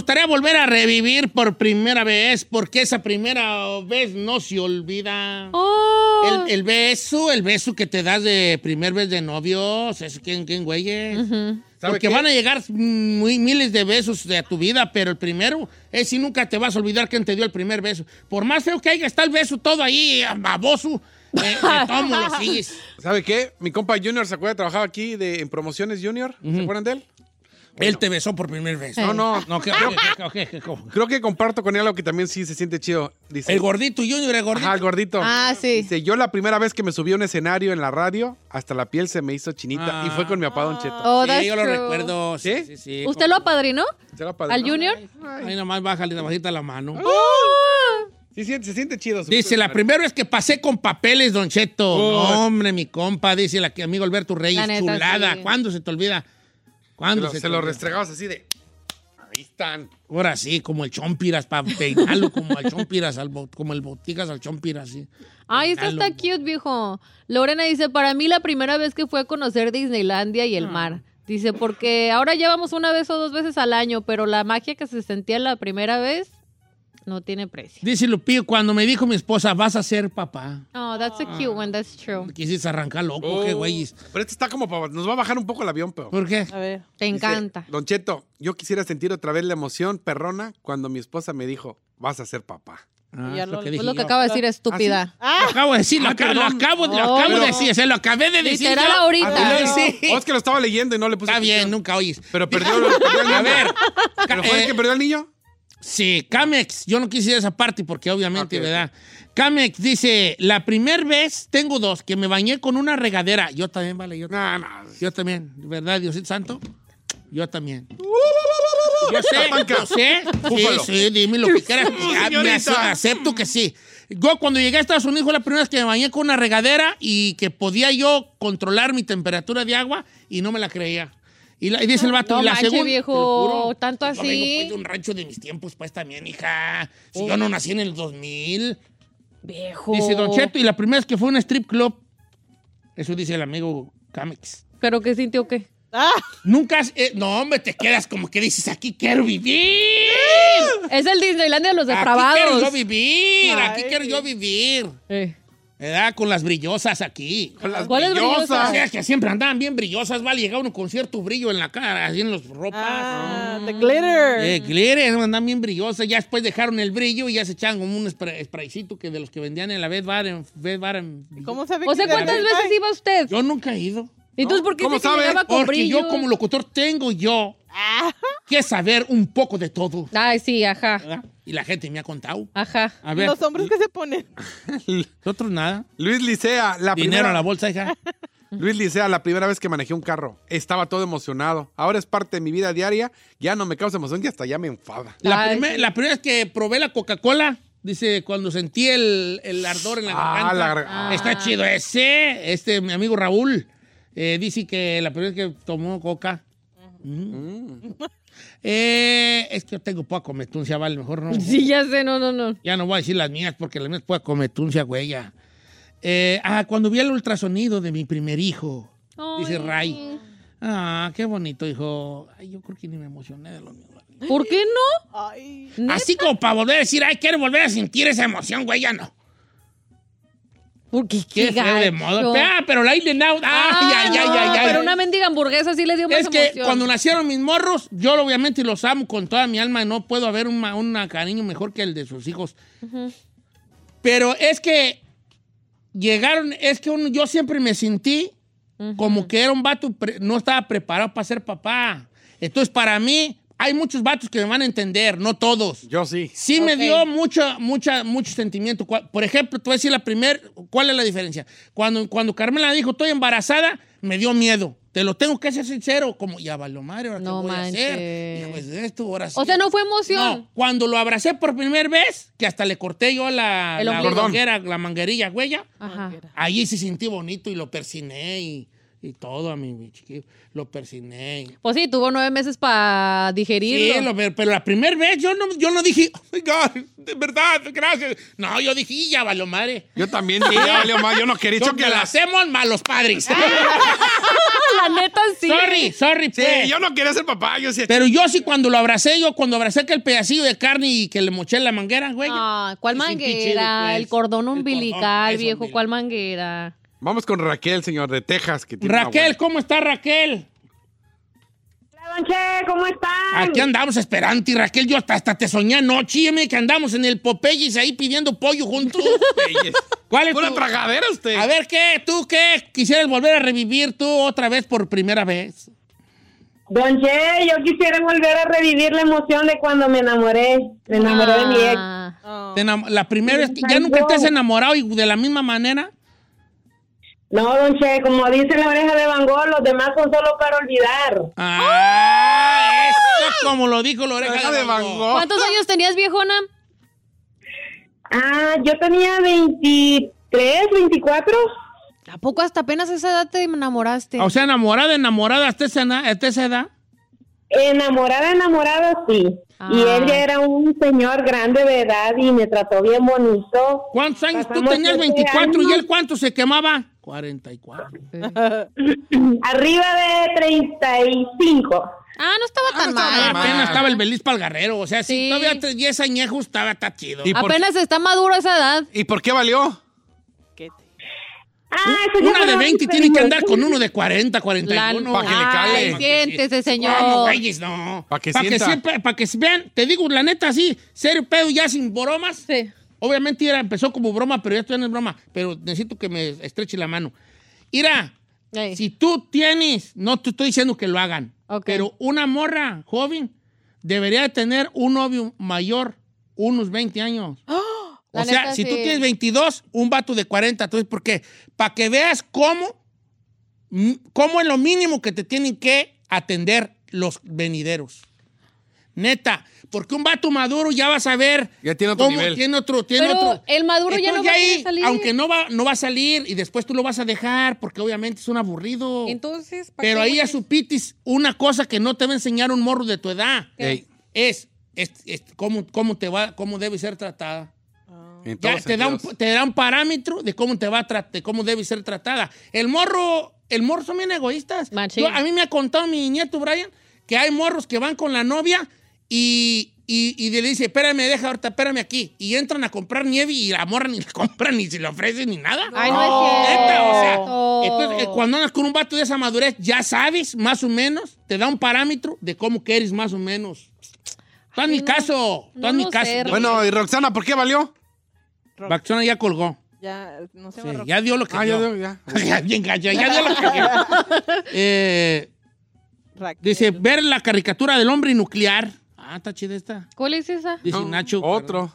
Gustaría volver a revivir por primera vez? Porque esa primera vez no se olvida. Oh. El, el beso, el beso que te das de primer vez de novios, es que en güeyes. ¿Sabe Porque qué? van a llegar muy, miles de besos de a tu vida, pero el primero es si nunca te vas a olvidar quién te dio el primer beso. Por más feo que haya, está el beso todo ahí, baboso. Eh, lo sigues. ¿Sabe qué? Mi compa Junior se acuerda de trabajar aquí de, en Promociones Junior. ¿Se acuerdan de él? Él te besó por primera vez. No, no. No, ¿qué- qué- qué- qué- qué- cómo? Creo que comparto con él algo que también sí se siente chido. Dice, El gordito, Junior, el gordito. Ajá, el gordito. Ah, sí. Dice, yo la primera vez que me subí a un escenario en la radio, hasta la piel se me hizo chinita y fue con mi papá Don Cheto. Oh, sí, yo lo true. recuerdo. Sí, sí, sí. ¿Usted lo apadrinó? Se la padre, ¿Al. Junior? Ahí nomás bájale la bajita la mano. Sí, sí, se siente chido. su- Dice, la primera vez que pasé con papeles, Don Cheto. Oh. No, hombre, mi compa, dice el amigo Alberto Reyes, La neta, chulada. sí. ¿Cuándo se te olvida? Se ¿Cuándo lo, se, lo restregabas así de... Ahí están. Ahora sí, como el chompiras, para peinarlo como el chompiras, al bo- como el botigas al chompiras, sí. Ay, esto está cute, viejo. Lorena dice, para mí la primera vez que fue a conocer Disneylandia y el Ah. mar. Dice, porque ahora ya vamos una vez o dos veces al año, pero la magia que se sentía la primera vez no tiene precio. Dice Lupillo, cuando me dijo mi esposa, vas a ser papá. Oh, that's a cute one, that's true. Quisiste arrancar loco, Oh. qué güeyes. Pero este está como para... Nos va a bajar un poco el avión, pero... ¿Por qué? A ver. Te Dice, encanta. Don Cheto, yo quisiera sentir otra vez la emoción perrona cuando mi esposa me dijo, vas a ser papá. Ah, Ya lo lo- que es dije Es lo que yo. acaba de decir, estúpida. Lo acabo de decir, lo, Ah, acabo, lo acabo, lo Oh, acabo de decir, se lo acabé de decir. Literal yo. ahorita. Ah, Ah, sí. Oh, es que lo estaba leyendo y no le puse... Está bien, nunca oyes. Pero perdió, perdió el niño. A ver. ¿Pero fue el eh, que perdió el niño? Sí, Camex, yo no quise ir a esa parte porque obviamente, ¿verdad? Camex dice, la primera vez, tengo dos, que me bañé con una regadera. Yo también, vale, yo, No, no. yo también, ¿verdad, Diosito Santo? Yo también. Yo sé, yo sé. Sí, Búfalo. sí, dime lo que quieras. Me acepto que sí. Yo cuando llegué a Estados Unidos fue la primera vez que me bañé con una regadera y que podía yo controlar mi temperatura de agua y no me la creía. Y, la- y dice el vato, No y la manche, segunda... viejo, tanto yo vengo, así. pues, de un rancho de mis tiempos, pues también, hija. Si yo no nací en el 2000. Viejo. Dice Don Cheto, y la primera vez que fue a un strip club. Eso dice el amigo Camex. ¿Pero qué sintió qué? Ah, Nunca has... eh, no, hombre, te quedas como que dices, aquí quiero vivir. Es el Disneylandia de los Aquí depravados. quiero yo vivir, aquí Ay. quiero yo vivir. Eh. ¿Verdad? Con las brillosas aquí. Con las ¿Cuáles O brillosas? sea, que siempre andaban bien brillosas, vale, llegaba uno con cierto brillo en la cara, así en las ropas. ah, the glitter. Eh, glitter, andaban bien brillosas. Ya después dejaron el brillo y ya se echaban como un spray- spraycito que de los que vendían en la Bed Bar en, Bed Bar en- ¿Cómo sabe O sea, ¿cuántas veces iba usted? Yo nunca he ido. Entonces, ¿por qué ¿Cómo sabe? con Porque yo como locutor tengo yo Ah, que saber un poco de todo. Ay, sí, ajá. ¿verdad? Y la gente me ha contado. Ajá. A ver, los hombres que se ponen. nosotros nada. Luis Licea, la Dinero primera... a la bolsa, hija. Luis Licea, la primera vez que manejé un carro, estaba todo emocionado. Ahora es parte de mi vida diaria, ya no me causa emoción y hasta ya me enfada. La, primer- la primera vez que probé la Coca-Cola, dice, cuando sentí el, el ardor en la Ah, garganta. la gar- ah. Está chido ese. Este, mi amigo Raúl, eh, dice que la primera vez que tomó coca. Mm. Eh, es que yo tengo poca cometuncia, vale, mejor no. Sí, ya sé, no, no, no. Ya no voy a decir las mías porque las mías poca cometuncia, güey. ya. Eh, ah, cuando vi el ultrasonido de mi primer hijo, dice Ay. Ray. Ah, qué bonito, hijo. Ay, yo creo que ni me emocioné de lo mío. ¿Por qué no? Ay. Así como para volver a decir, ay, quiero volver a sentir esa emoción, güey, ya no. Porque Qué qué, feo de modo. Ah, pero la in out. Ay, ay, ay, no, ay, ay. Pero una mendiga hamburguesa sí le dio más Es que emoción. cuando nacieron mis morros, yo obviamente los amo con toda mi alma. No puedo haber un ma- un cariño mejor que el de sus hijos. Pero es que llegaron, es que uno- yo siempre me sentí como que era un vato, no estaba preparado para ser papá. Entonces, para mí, hay muchos vatos que me van a entender, no todos. Yo sí. Sí me Ok. dio mucho, mucha, mucho sentimiento. Por ejemplo, te voy a decir la primera, ¿cuál es la diferencia? Cuando, cuando Carmela dijo, estoy embarazada, me dio miedo. Te lo tengo que ser sincero, como, ya valió madre, ahora No qué voy a hacer. manches. Hijo de esto, ahora sí. O sea, no fue emoción. No, cuando lo abracé por primera vez, que hasta le corté yo la, la manguera, la manguerilla, güey, Ajá. ahí sí sentí bonito y lo persiné y, y todo a mi, mi chiquillo. Lo persiné. Pues sí, tuvo nueve meses para digerirlo. Sí, lo- pero, pero la primera vez yo no, yo no dije, oh my God, de verdad, gracias. No, yo dije, "Y ya valió madre. Yo también, ya valió más, yo no quería Yo que que la hacemos malos padres. la neta sí. sorry, sorry, Sí, pues. yo no quería ser papá, yo sí... Pero yo sí cuando lo abracé, yo cuando abracé aquel pedacillo de carne y que le moché la manguera, güey. Ah, ¿cuál manguera? pues. El cordón El umbilical, cordón, viejo. umbilical. ¿Cuál manguera? Vamos con Raquel, señor, de Texas. Que tiene una Raquel, ¿cómo está Raquel? ¿cómo están? Aquí andamos esperando, y Raquel, yo hasta, hasta te soñé anoche, que andamos en el Popeyes ahí pidiendo pollo juntos. ¿Cuál es Pura tu- tragadera usted. A ver, ¿qué? ¿Tú qué? ¿Quisieras volver a revivir tú otra vez por primera vez? Don Che, yo quisiera volver a revivir la emoción de cuando me enamoré. Me enamoré de mi ex. Enam- La primera vez, que- ¿ya nunca te has enamorado y de la misma manera? No, Don Che, como dice la oreja de Van Gogh, los demás son solo para olvidar. Ah, eso como lo dijo la oreja de Van Gogh. ¿Cuántos años tenías, viejona? Ah, yo tenía 23, 24. ¿A poco hasta apenas a esa edad te enamoraste? O sea, enamorada, enamorada hasta esa, hasta esa edad. Enamorada, enamorada, sí. Y Ah. él ya era un señor grande de edad y me trató bien bonito. ¿Cuántos años? Tú tenías siete 24 y él cuánto se quemaba? 44. Arriba de 35. Ah, no estaba tan mal. Apenas estaba el Belis Palgarrero. O sea, si todavía te- 10 añejos estaba está chido. ¿Y por- Apenas está maduro a esa edad. ¿Y por qué valió? Ah, eso Una de fueron 20 tiene que andar con uno de 40, 41. Pa' que le Ay, cale. siéntese, señor. ¿Cómo, güeyes? No. Pa' que Pa' sienta. siempre- pa' que vean, te digo, la neta, sí, serio pedo, ya sin bromas. Sí. Obviamente era, empezó como broma, pero ya esto ya no es broma. Pero necesito que me estreche la mano. Ira, Ey. si tú tienes, no te estoy diciendo que lo hagan, Ok. pero una morra joven debería de tener un novio mayor, unos 20 años. La o sea, neta, si tú tienes 22, un vato de 40. Entonces, ¿por qué? Para que veas cómo, mm, cómo es lo mínimo que te tienen que atender los venideros. Neta, porque un vato maduro ya vas a ver Ya tiene otro cómo nivel. tiene otro, tiene Pero otro. el maduro ya no va a ahí, salir. Aunque no va, no va a salir y después tú lo vas a dejar porque obviamente es un aburrido. Entonces, ¿pa' Pero qué, ahí ya supitis una cosa que no te va a enseñar un morro de tu edad. Es, es cómo, cómo te va, cómo debe ser tratada. En Ya todos te da, un, te da un parámetro de cómo te va a tratar, de cómo debe ser tratada. El morro, el morro son bien egoístas. Yo- a mí me ha contado mi nieto Brian que hay morros que van con la novia y, y, y le dice, espérame, deja ahorita, espérame aquí. Y entran a comprar nieve y la morra ni la compran, ni se le ofrecen, ni nada. Ay, no es cierto. O sea, entonces, eh, cuando andas con un vato de esa madurez, ya sabes, más o menos, te da un parámetro de cómo que eres más o menos. Tú haz mi no- caso, tú no haz mi caso. sé. Bueno, y Roxana, ¿por qué valió? Baxona ya colgó. Ya, no se Sí, ya dio lo que Ah, ya dio. dio, ya. Ya, bien gacho, ya dio lo que dio. Eh, dice, ver la caricatura del hombre nuclear. Ah, está chida esta. ¿Cuál es esa? Dice No, Nacho. Otro.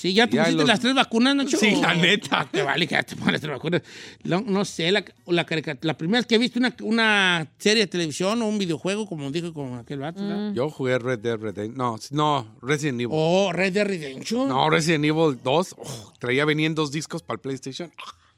Sí, ¿ya te Ya pusiste los- las tres vacunas, Nacho? Sí, la ¿O- neta. Ah, Te vale que ya te pones las tres vacunas. No, no sé, la, la, primera vez que he visto una, una serie de televisión o un videojuego, como dijo con aquel vato. ¿verdad? Yo jugué Red Dead Redemption. No, no, Resident Evil. Oh, Red Dead Redemption. No, Resident Evil 2. oh, traía venían dos discos para el PlayStation.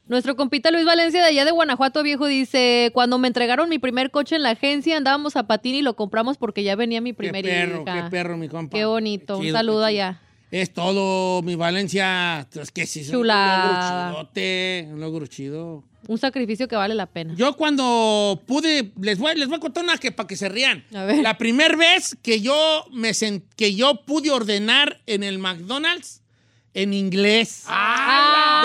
Nuestro compita Luis Valencia de allá de Guanajuato Viejo dice, cuando me entregaron mi primer coche en la agencia andábamos a patín y lo compramos porque ya venía mi Qué primer perro, hija. qué perro, mi compa. Qué bonito, un chido, saludo qué chido. allá. Es todo, mi Valencia. Es que sí, un logro chidote, un logro chido. Un sacrificio que vale la pena. Yo cuando pude, les voy, les voy a contar una que para que se rían. A ver. La primera vez que yo me sen- que yo pude ordenar en el McDonald's en inglés. Ah.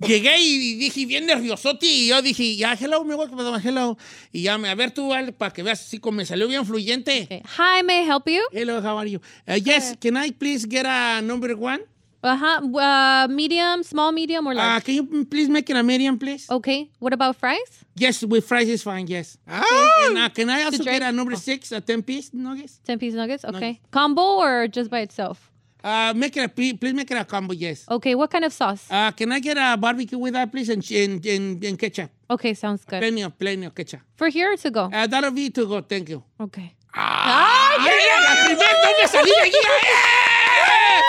Llegué y dije, bien nerviosote, y yo dije, ya, hello, me welcome, hello. Y ya, me, a ver tú, para que veas, así como me salió bien fluyente. Okay. Hi, may I help you? Hello, how are you? Uh, yes, can I please get a number one? Ajá, uh, medium, small, medium, or Uh, large? can you please make it a medium, please? okay, what about fries? Yes, with fries is fine, yes. Ah, And uh, can I also get a number six, a 10 piece nuggets? 10 piece nuggets? Okay. Combo or just by itself? Uh, make it a, please make it a combo, yes. Okay, what kind of sauce? Uh, can I get a barbecue with that, please, and, and, and, and ketchup? Okay, sounds good. Plenty of, plenty of ketchup. For here or to go? Uh, that'll be to go, thank you. Okay. ¡Ay, yeah, la primera donde salí de aquí! ¡Eh!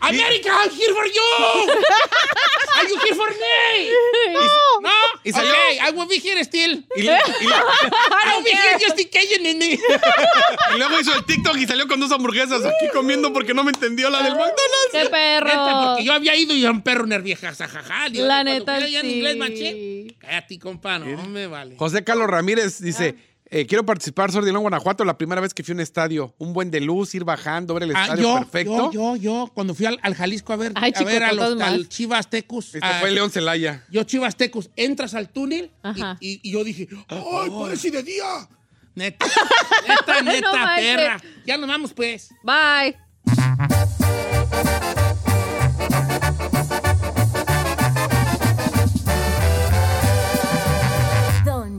¡America, I'm here for you! Are you here for me? No. No? Y salió- Okay, I will be here still. Y, le- y le- I will be here just in case you need me. y luego hizo el TikTok y salió con dos hamburguesas aquí comiendo porque no me entendió la del McDonald's. ¡Qué perro! Neta, porque yo había ido y era un perro nerviosa, jajaja. Digo, La cuando neta, fui allá en sí. inglés, manché. Cállate, compa, no me vale. José Carlos Ramírez dice, eh, quiero participar, Soy de León, Guanajuato, la primera vez que fui a un estadio. Un buen de luz, ir bajando, ver el Ah, estadio yo, perfecto. yo, yo, yo, cuando fui al, al Jalisco a ver, Ay, a chico, ver a ¿cuántos los al Chivas Tecos. Este ah, fue León Celaya. Yo, Chivas Tecos, entras al túnel y- Ajá. y, y yo dije, ¡ay, parece de día! Neta, neta, neta, No perra. Ya nos vamos, pues. Bye.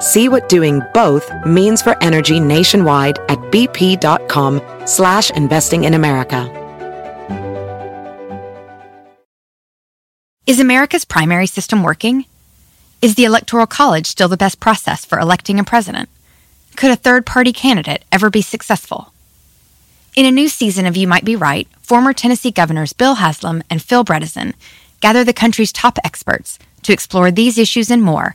See what doing both means for energy nationwide at bp.com slash investing in America. Is America's primary system working? Is the Electoral College still the best process for electing a president? Could a third party candidate ever be successful? In a new season of You Might Be Right, former Tennessee governors Bill Haslam and Phil Bredesen gather the country's top experts to explore these issues and more